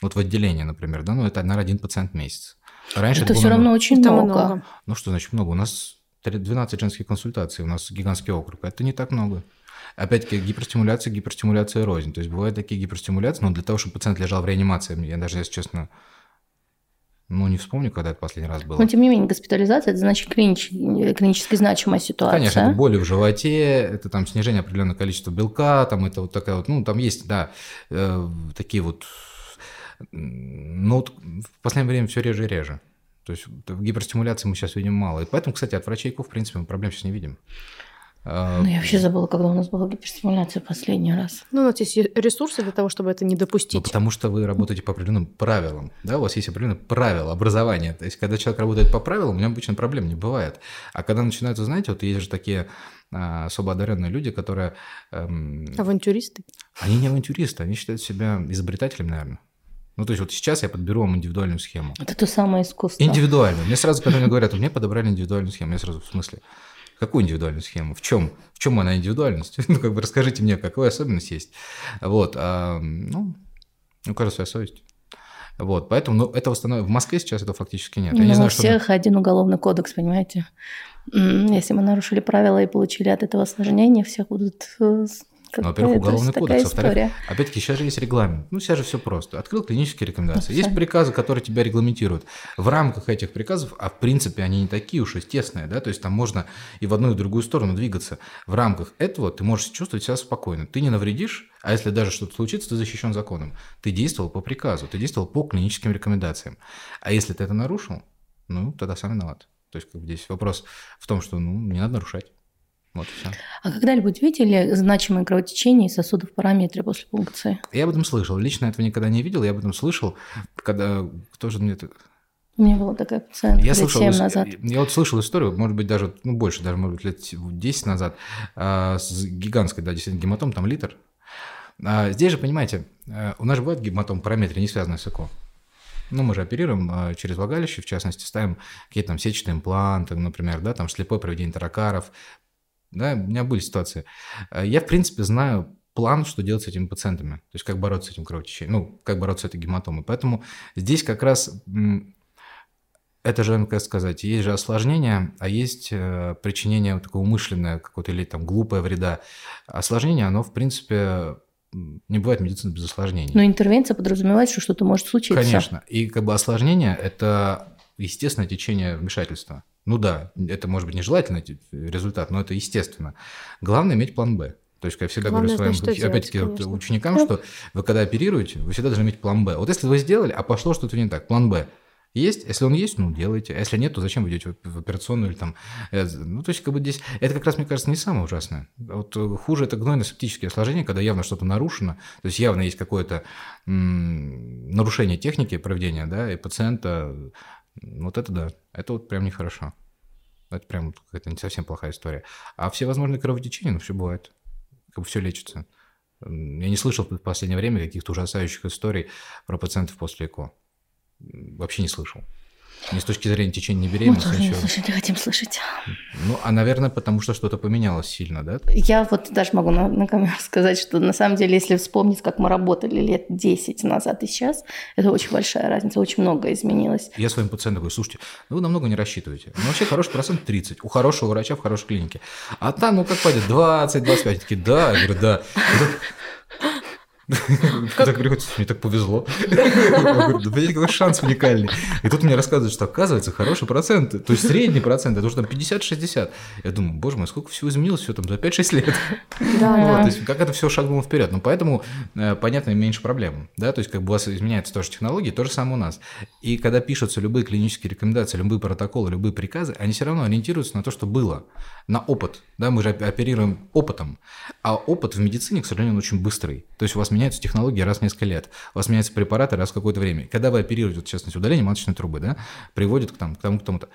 вот в отделении, например, да, ну, это, наверное, один пациент в месяц. Раньше это, это все равно много. очень много. много. Ну, что значит много? У нас 12 женских консультаций, у нас гигантский округ. Это не так много. Опять-таки, гиперстимуляция, гиперстимуляция рознь. То есть бывают такие гиперстимуляции, но для того, чтобы пациент лежал в реанимации, я даже, если честно, ну, не вспомню, когда это последний раз было. Но, тем не менее, госпитализация – это значит клинич... клинически значимая ситуация. Конечно, это боли в животе, это там снижение определенного количества белка, там это вот такая вот, ну, там есть, да, э, такие вот, ну, вот в последнее время все реже и реже. То есть гиперстимуляции мы сейчас видим мало. И поэтому, кстати, от врачейков, в принципе, мы проблем сейчас не видим. А, ну, я вообще забыла, когда у нас была гиперстимуляция последний раз. Ну, у нас есть ресурсы для того, чтобы это не допустить. Ну, потому что вы работаете по определенным правилам. Да, у вас есть определенные правила образования. То есть, когда человек работает по правилам, у него обычно проблем не бывает. А когда начинаются, знаете, вот есть же такие а, особо одаренные люди, которые... Эм, авантюристы? Они не авантюристы, они считают себя изобретателем, наверное. Ну, то есть вот сейчас я подберу вам индивидуальную схему. Это то самое искусство. Индивидуальную. Мне сразу, когда мне говорят, мне подобрали индивидуальную схему, я сразу в смысле, Какую индивидуальную схему? В чем? В чем она индивидуальность? ну, как бы расскажите мне, какая особенность есть. Вот, а, ну, у каждого своя совесть. Вот, поэтому, ну, это восстанов... в Москве сейчас этого фактически нет. Я ну, не знаю, у всех что... один уголовный кодекс, понимаете? Если мы нарушили правила и получили от этого осложнения, всех будут э, ну, во-первых, уголовный кодекс. Во-вторых, опять-таки, сейчас же есть регламент. Ну, сейчас же все просто. Открыл клинические рекомендации. Есть приказы, которые тебя регламентируют. В рамках этих приказов, а в принципе они не такие уж естественные, да, то есть там можно и в одну, и в другую сторону двигаться. В рамках этого ты можешь чувствовать себя спокойно. Ты не навредишь, а если даже что-то случится, ты защищен законом. Ты действовал по приказу, ты действовал по клиническим рекомендациям. А если ты это нарушил, ну, тогда сам виноват. То есть, как бы здесь вопрос в том, что ну, не надо нарушать. Вот все. А когда-нибудь видели значимые кровотечения из сосудов в параметре после пункции? Я об этом слышал. Лично этого никогда не видел, я об этом слышал, когда кто же мне это... У меня была такая пациентка я лет слышал, 7 назад. Я, я вот слышал историю, может быть, даже ну, больше, даже, может быть, лет 10 назад, а, с гигантской, да, действительно, гематом, там литр. А, здесь же, понимаете, э, у нас же бывает гематом параметры, не связанные с ЭКО. Ну, мы же оперируем а, через влагалище, в частности, ставим какие-то там сетчатые импланты, например, да, там слепое проведение таракаров, да, у меня были ситуации. Э, я, в принципе, знаю план, что делать с этими пациентами, то есть как бороться с этим кровотечением, ну, как бороться с этой гематомой. Поэтому здесь как раз это же, как сказать, есть же осложнение, а есть э, причинение вот такое умышленное, какое-то или там глупое вреда. Осложнение, оно, в принципе, не бывает медицины без осложнений. Но интервенция подразумевает, что что-то может случиться. Конечно. И как бы осложнение – это естественное течение вмешательства. Ну да, это может быть нежелательный результат, но это естественно. Главное иметь план Б. То есть, я всегда Главное, говорю своим, опять-таки, ученикам, что вы когда оперируете, вы всегда должны иметь план Б. Вот если вы сделали, а пошло что-то не так, план Б есть, если он есть, ну, делайте. А если нет, то зачем вы идете в операционную или там... Э, ну, то есть, как бы здесь... Это как раз, мне кажется, не самое ужасное. Вот э, хуже это гнойно-септические осложнения, когда явно что-то нарушено, то есть явно есть какое-то нарушение техники проведения, да, и пациента вот это да, это вот прям нехорошо. Это прям какая-то не совсем плохая история. А все возможные кровотечения, ну, все бывает. Как бы все лечится. Я не слышал в последнее время каких-то ужасающих историй про пациентов после ЭКО. вообще не слышал. Не с точки зрения течения беременности. Мы тоже не слышать, не хотим слышать. Ну, а, наверное, потому что что-то поменялось сильно, да? Я вот даже могу на, на камеру сказать, что на самом деле, если вспомнить, как мы работали лет 10 назад и сейчас, это очень большая разница, очень многое изменилось. Я своим пациентам говорю, слушайте, ну вы намного не рассчитываете. Ну, вообще хороший процент 30 у хорошего врача в хорошей клинике. А там, ну, как пойдет, 20-25. Такие, да, я говорю, да. Так приходится, мне так повезло. Какой шанс уникальный. И тут мне рассказывают, что оказывается хороший процент, то есть средний процент, это уже там 50-60. Я думаю, боже мой, сколько всего изменилось все там за 5-6 лет. Да, то есть как это все шагнуло вперед. Ну, поэтому, э, понятно, меньше проблем. Да, то есть как бы у вас изменяются тоже технологии, то же самое у нас. И когда пишутся любые клинические рекомендации, любые протоколы, любые приказы, они все равно ориентируются на то, что было, на опыт. Да, мы же оп- оперируем опытом. А опыт в медицине, к сожалению, он очень быстрый. То есть у вас меняются технологии раз в несколько лет, у вас меняются препараты раз в какое-то время. Когда вы оперируете, вот, в частности, удаление маточной трубы, да, приводит к, там, к тому, к тому-то.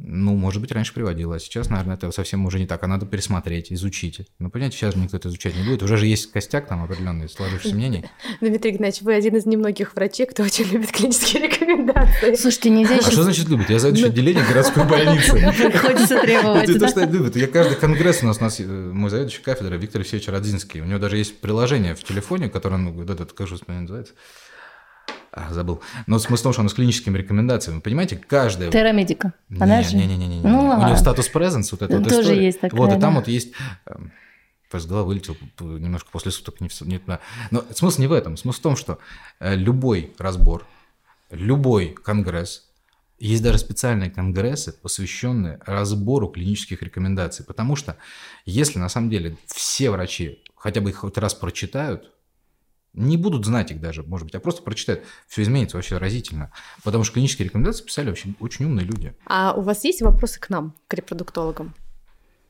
Ну, может быть, раньше приводило, а сейчас, наверное, это совсем уже не так, а надо пересмотреть, изучить. Ну, понимаете, сейчас же никто это изучать не будет, уже же есть костяк там определенный, сложившихся мнений. Дмитрий Игнатьевич, вы один из немногих врачей, кто очень любит клинические рекомендации. Слушайте, нельзя А что значит любит? Я заведующий отделение городской больницы. Хочется требовать, Это то, что я любит. Я каждый конгресс у нас, у нас э, мой заведующий кафедры Виктор Алексеевич Родзинский. У него даже есть приложение в телефоне, которое, ну, вот этот, как же называется? А, забыл. Но смысл в том, что оно с клиническими рекомендациями. Вы понимаете, каждая... Террамедика. Она же... Не-не-не. Ну У нее статус presence, вот это вот Тоже история. есть такая, Вот, и там да. вот есть... эм, Просто с головы вылетел п- немножко после суток. Не, не туда. Но смысл не в этом. Смысл в том, что э, любой разбор, любой конгресс, есть даже специальные конгрессы, посвященные разбору клинических рекомендаций. Потому что если на самом деле все врачи хотя бы их хоть раз прочитают, не будут знать их даже, может быть, а просто прочитают, все изменится вообще разительно. Потому что клинические рекомендации писали вообще очень умные люди. А у вас есть вопросы к нам, к репродуктологам?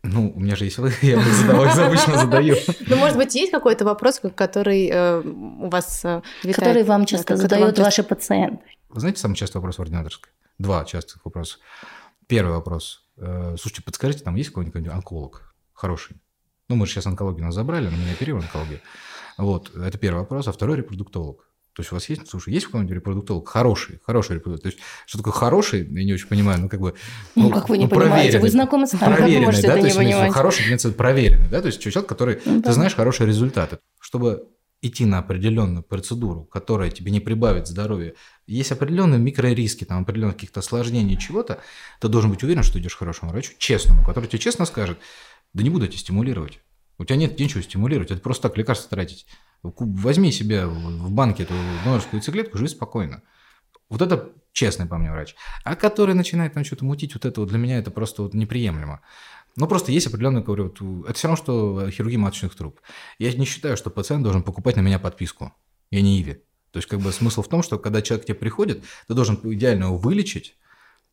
Ну, у меня же есть вы, я их обычно задаю. Ну, может быть, есть какой-то вопрос, который э, у вас э? Который вам часто задают ваши пациенты. Вы знаете самый частый вопрос в ординаторской? Два частых вопроса. Первый вопрос. Э, Слушайте, подскажите, там есть какой-нибудь онколог хороший? Ну, мы же сейчас онкологию нас забрали, но мы не оперируем онкологию. Вот, это первый вопрос. А второй репродуктолог. То есть у вас есть, слушай, есть какой-нибудь репродуктолог? Хороший, хороший репродуктолог. То есть что такое хороший, я не очень понимаю, ну как бы... Ну, как вы не понимаете? Вы знакомы с нами, как вы можете да, это то не есть, имеется в виду понимать? Хороший, имеется проверенный, да, то есть человек, который, Ну, ты да. знаешь хорошие результаты. Чтобы идти на определенную процедуру, которая тебе не прибавит здоровья, есть определенные микрориски, там определенных каких-то осложнений чего-то, ты должен быть уверен, что идешь к хорошему врачу, честному, который тебе честно скажет, да не буду тебя стимулировать. У тебя нет ничего стимулировать, это просто так лекарства тратить. Возьми себе в банке эту донорскую яйцеклетку, живи спокойно. Вот это честный по мне врач. А который начинает там что-то мутить, вот это вот для меня это просто вот неприемлемо. Ну, просто есть определенный, говорю, вот, это все равно, что хирургия маточных труб. Я не считаю, что пациент должен покупать на меня подписку. Я не Иви. То есть, как бы смысл в том, что когда человек к тебе приходит, ты должен идеально его вылечить,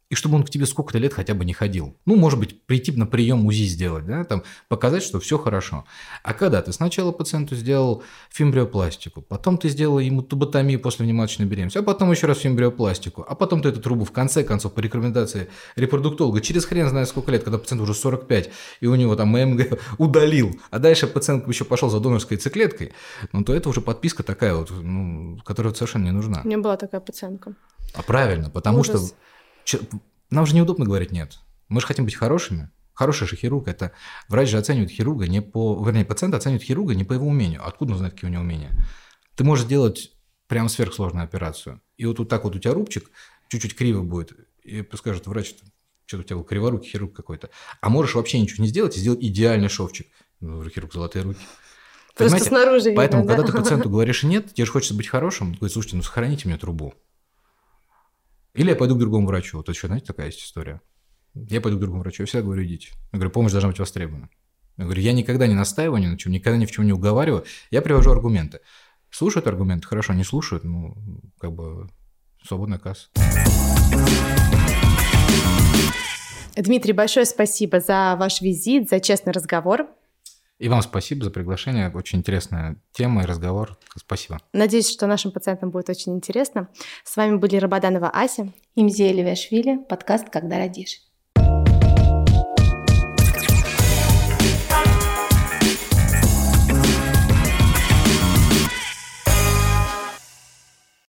и чтобы он к тебе сколько-то лет хотя бы не ходил. Ну, может быть, прийти на прием УЗИ сделать, да, там, показать, что все хорошо. А когда ты сначала пациенту сделал фимбриопластику, потом ты сделал ему тубатомию после внематочной беременности, а потом еще раз фимбриопластику, а потом ты эту трубу в конце концов по рекомендации репродуктолога через хрен знает сколько лет, когда пациент уже 45, и у него там ММГ удалил, а дальше пациент еще пошел за донорской яйцеклеткой, ну, то это уже подписка такая вот, ну, которая совершенно не нужна. У меня была такая пациентка. А правильно, потому Ужас. что че- нам же неудобно говорить нет. Мы же хотим быть хорошими. Хороший же хирург – это врач же оценивает хирурга не по... Вернее, пациент оценивает хирурга не по его умению. Откуда он знает, какие у него умения? Ты можешь делать прям сверхсложную операцию. И вот, вот так вот у тебя рубчик чуть-чуть криво будет. И скажет врач, что-то у тебя был криворукий хирург какой-то. А можешь вообще ничего не сделать и сделать идеальный шовчик. Ну, хирург золотые руки. Просто Понимаете? снаружи видно, Поэтому, да? когда ты пациенту говоришь нет, тебе же хочется быть хорошим, говорит, слушайте, ну сохраните мне трубу. Или я пойду к другому врачу. Вот еще, знаете, такая есть история. Я пойду к другому врачу, я всегда говорю, идите. Я говорю, помощь должна быть востребована. Я говорю, я никогда не настаиваю ни на чем, никогда ни в чем не уговариваю. Я привожу аргументы. Слушают аргументы, хорошо, не слушают, ну, как бы свободная касса. Дмитрий, большое спасибо за ваш визит, за честный разговор. И вам спасибо за приглашение. Очень интересная тема и разговор. Спасибо. Надеюсь, что нашим пациентам будет очень интересно. С вами были Рабаданова Ася. Имзия Левяшвили, подкаст «Когда родишь».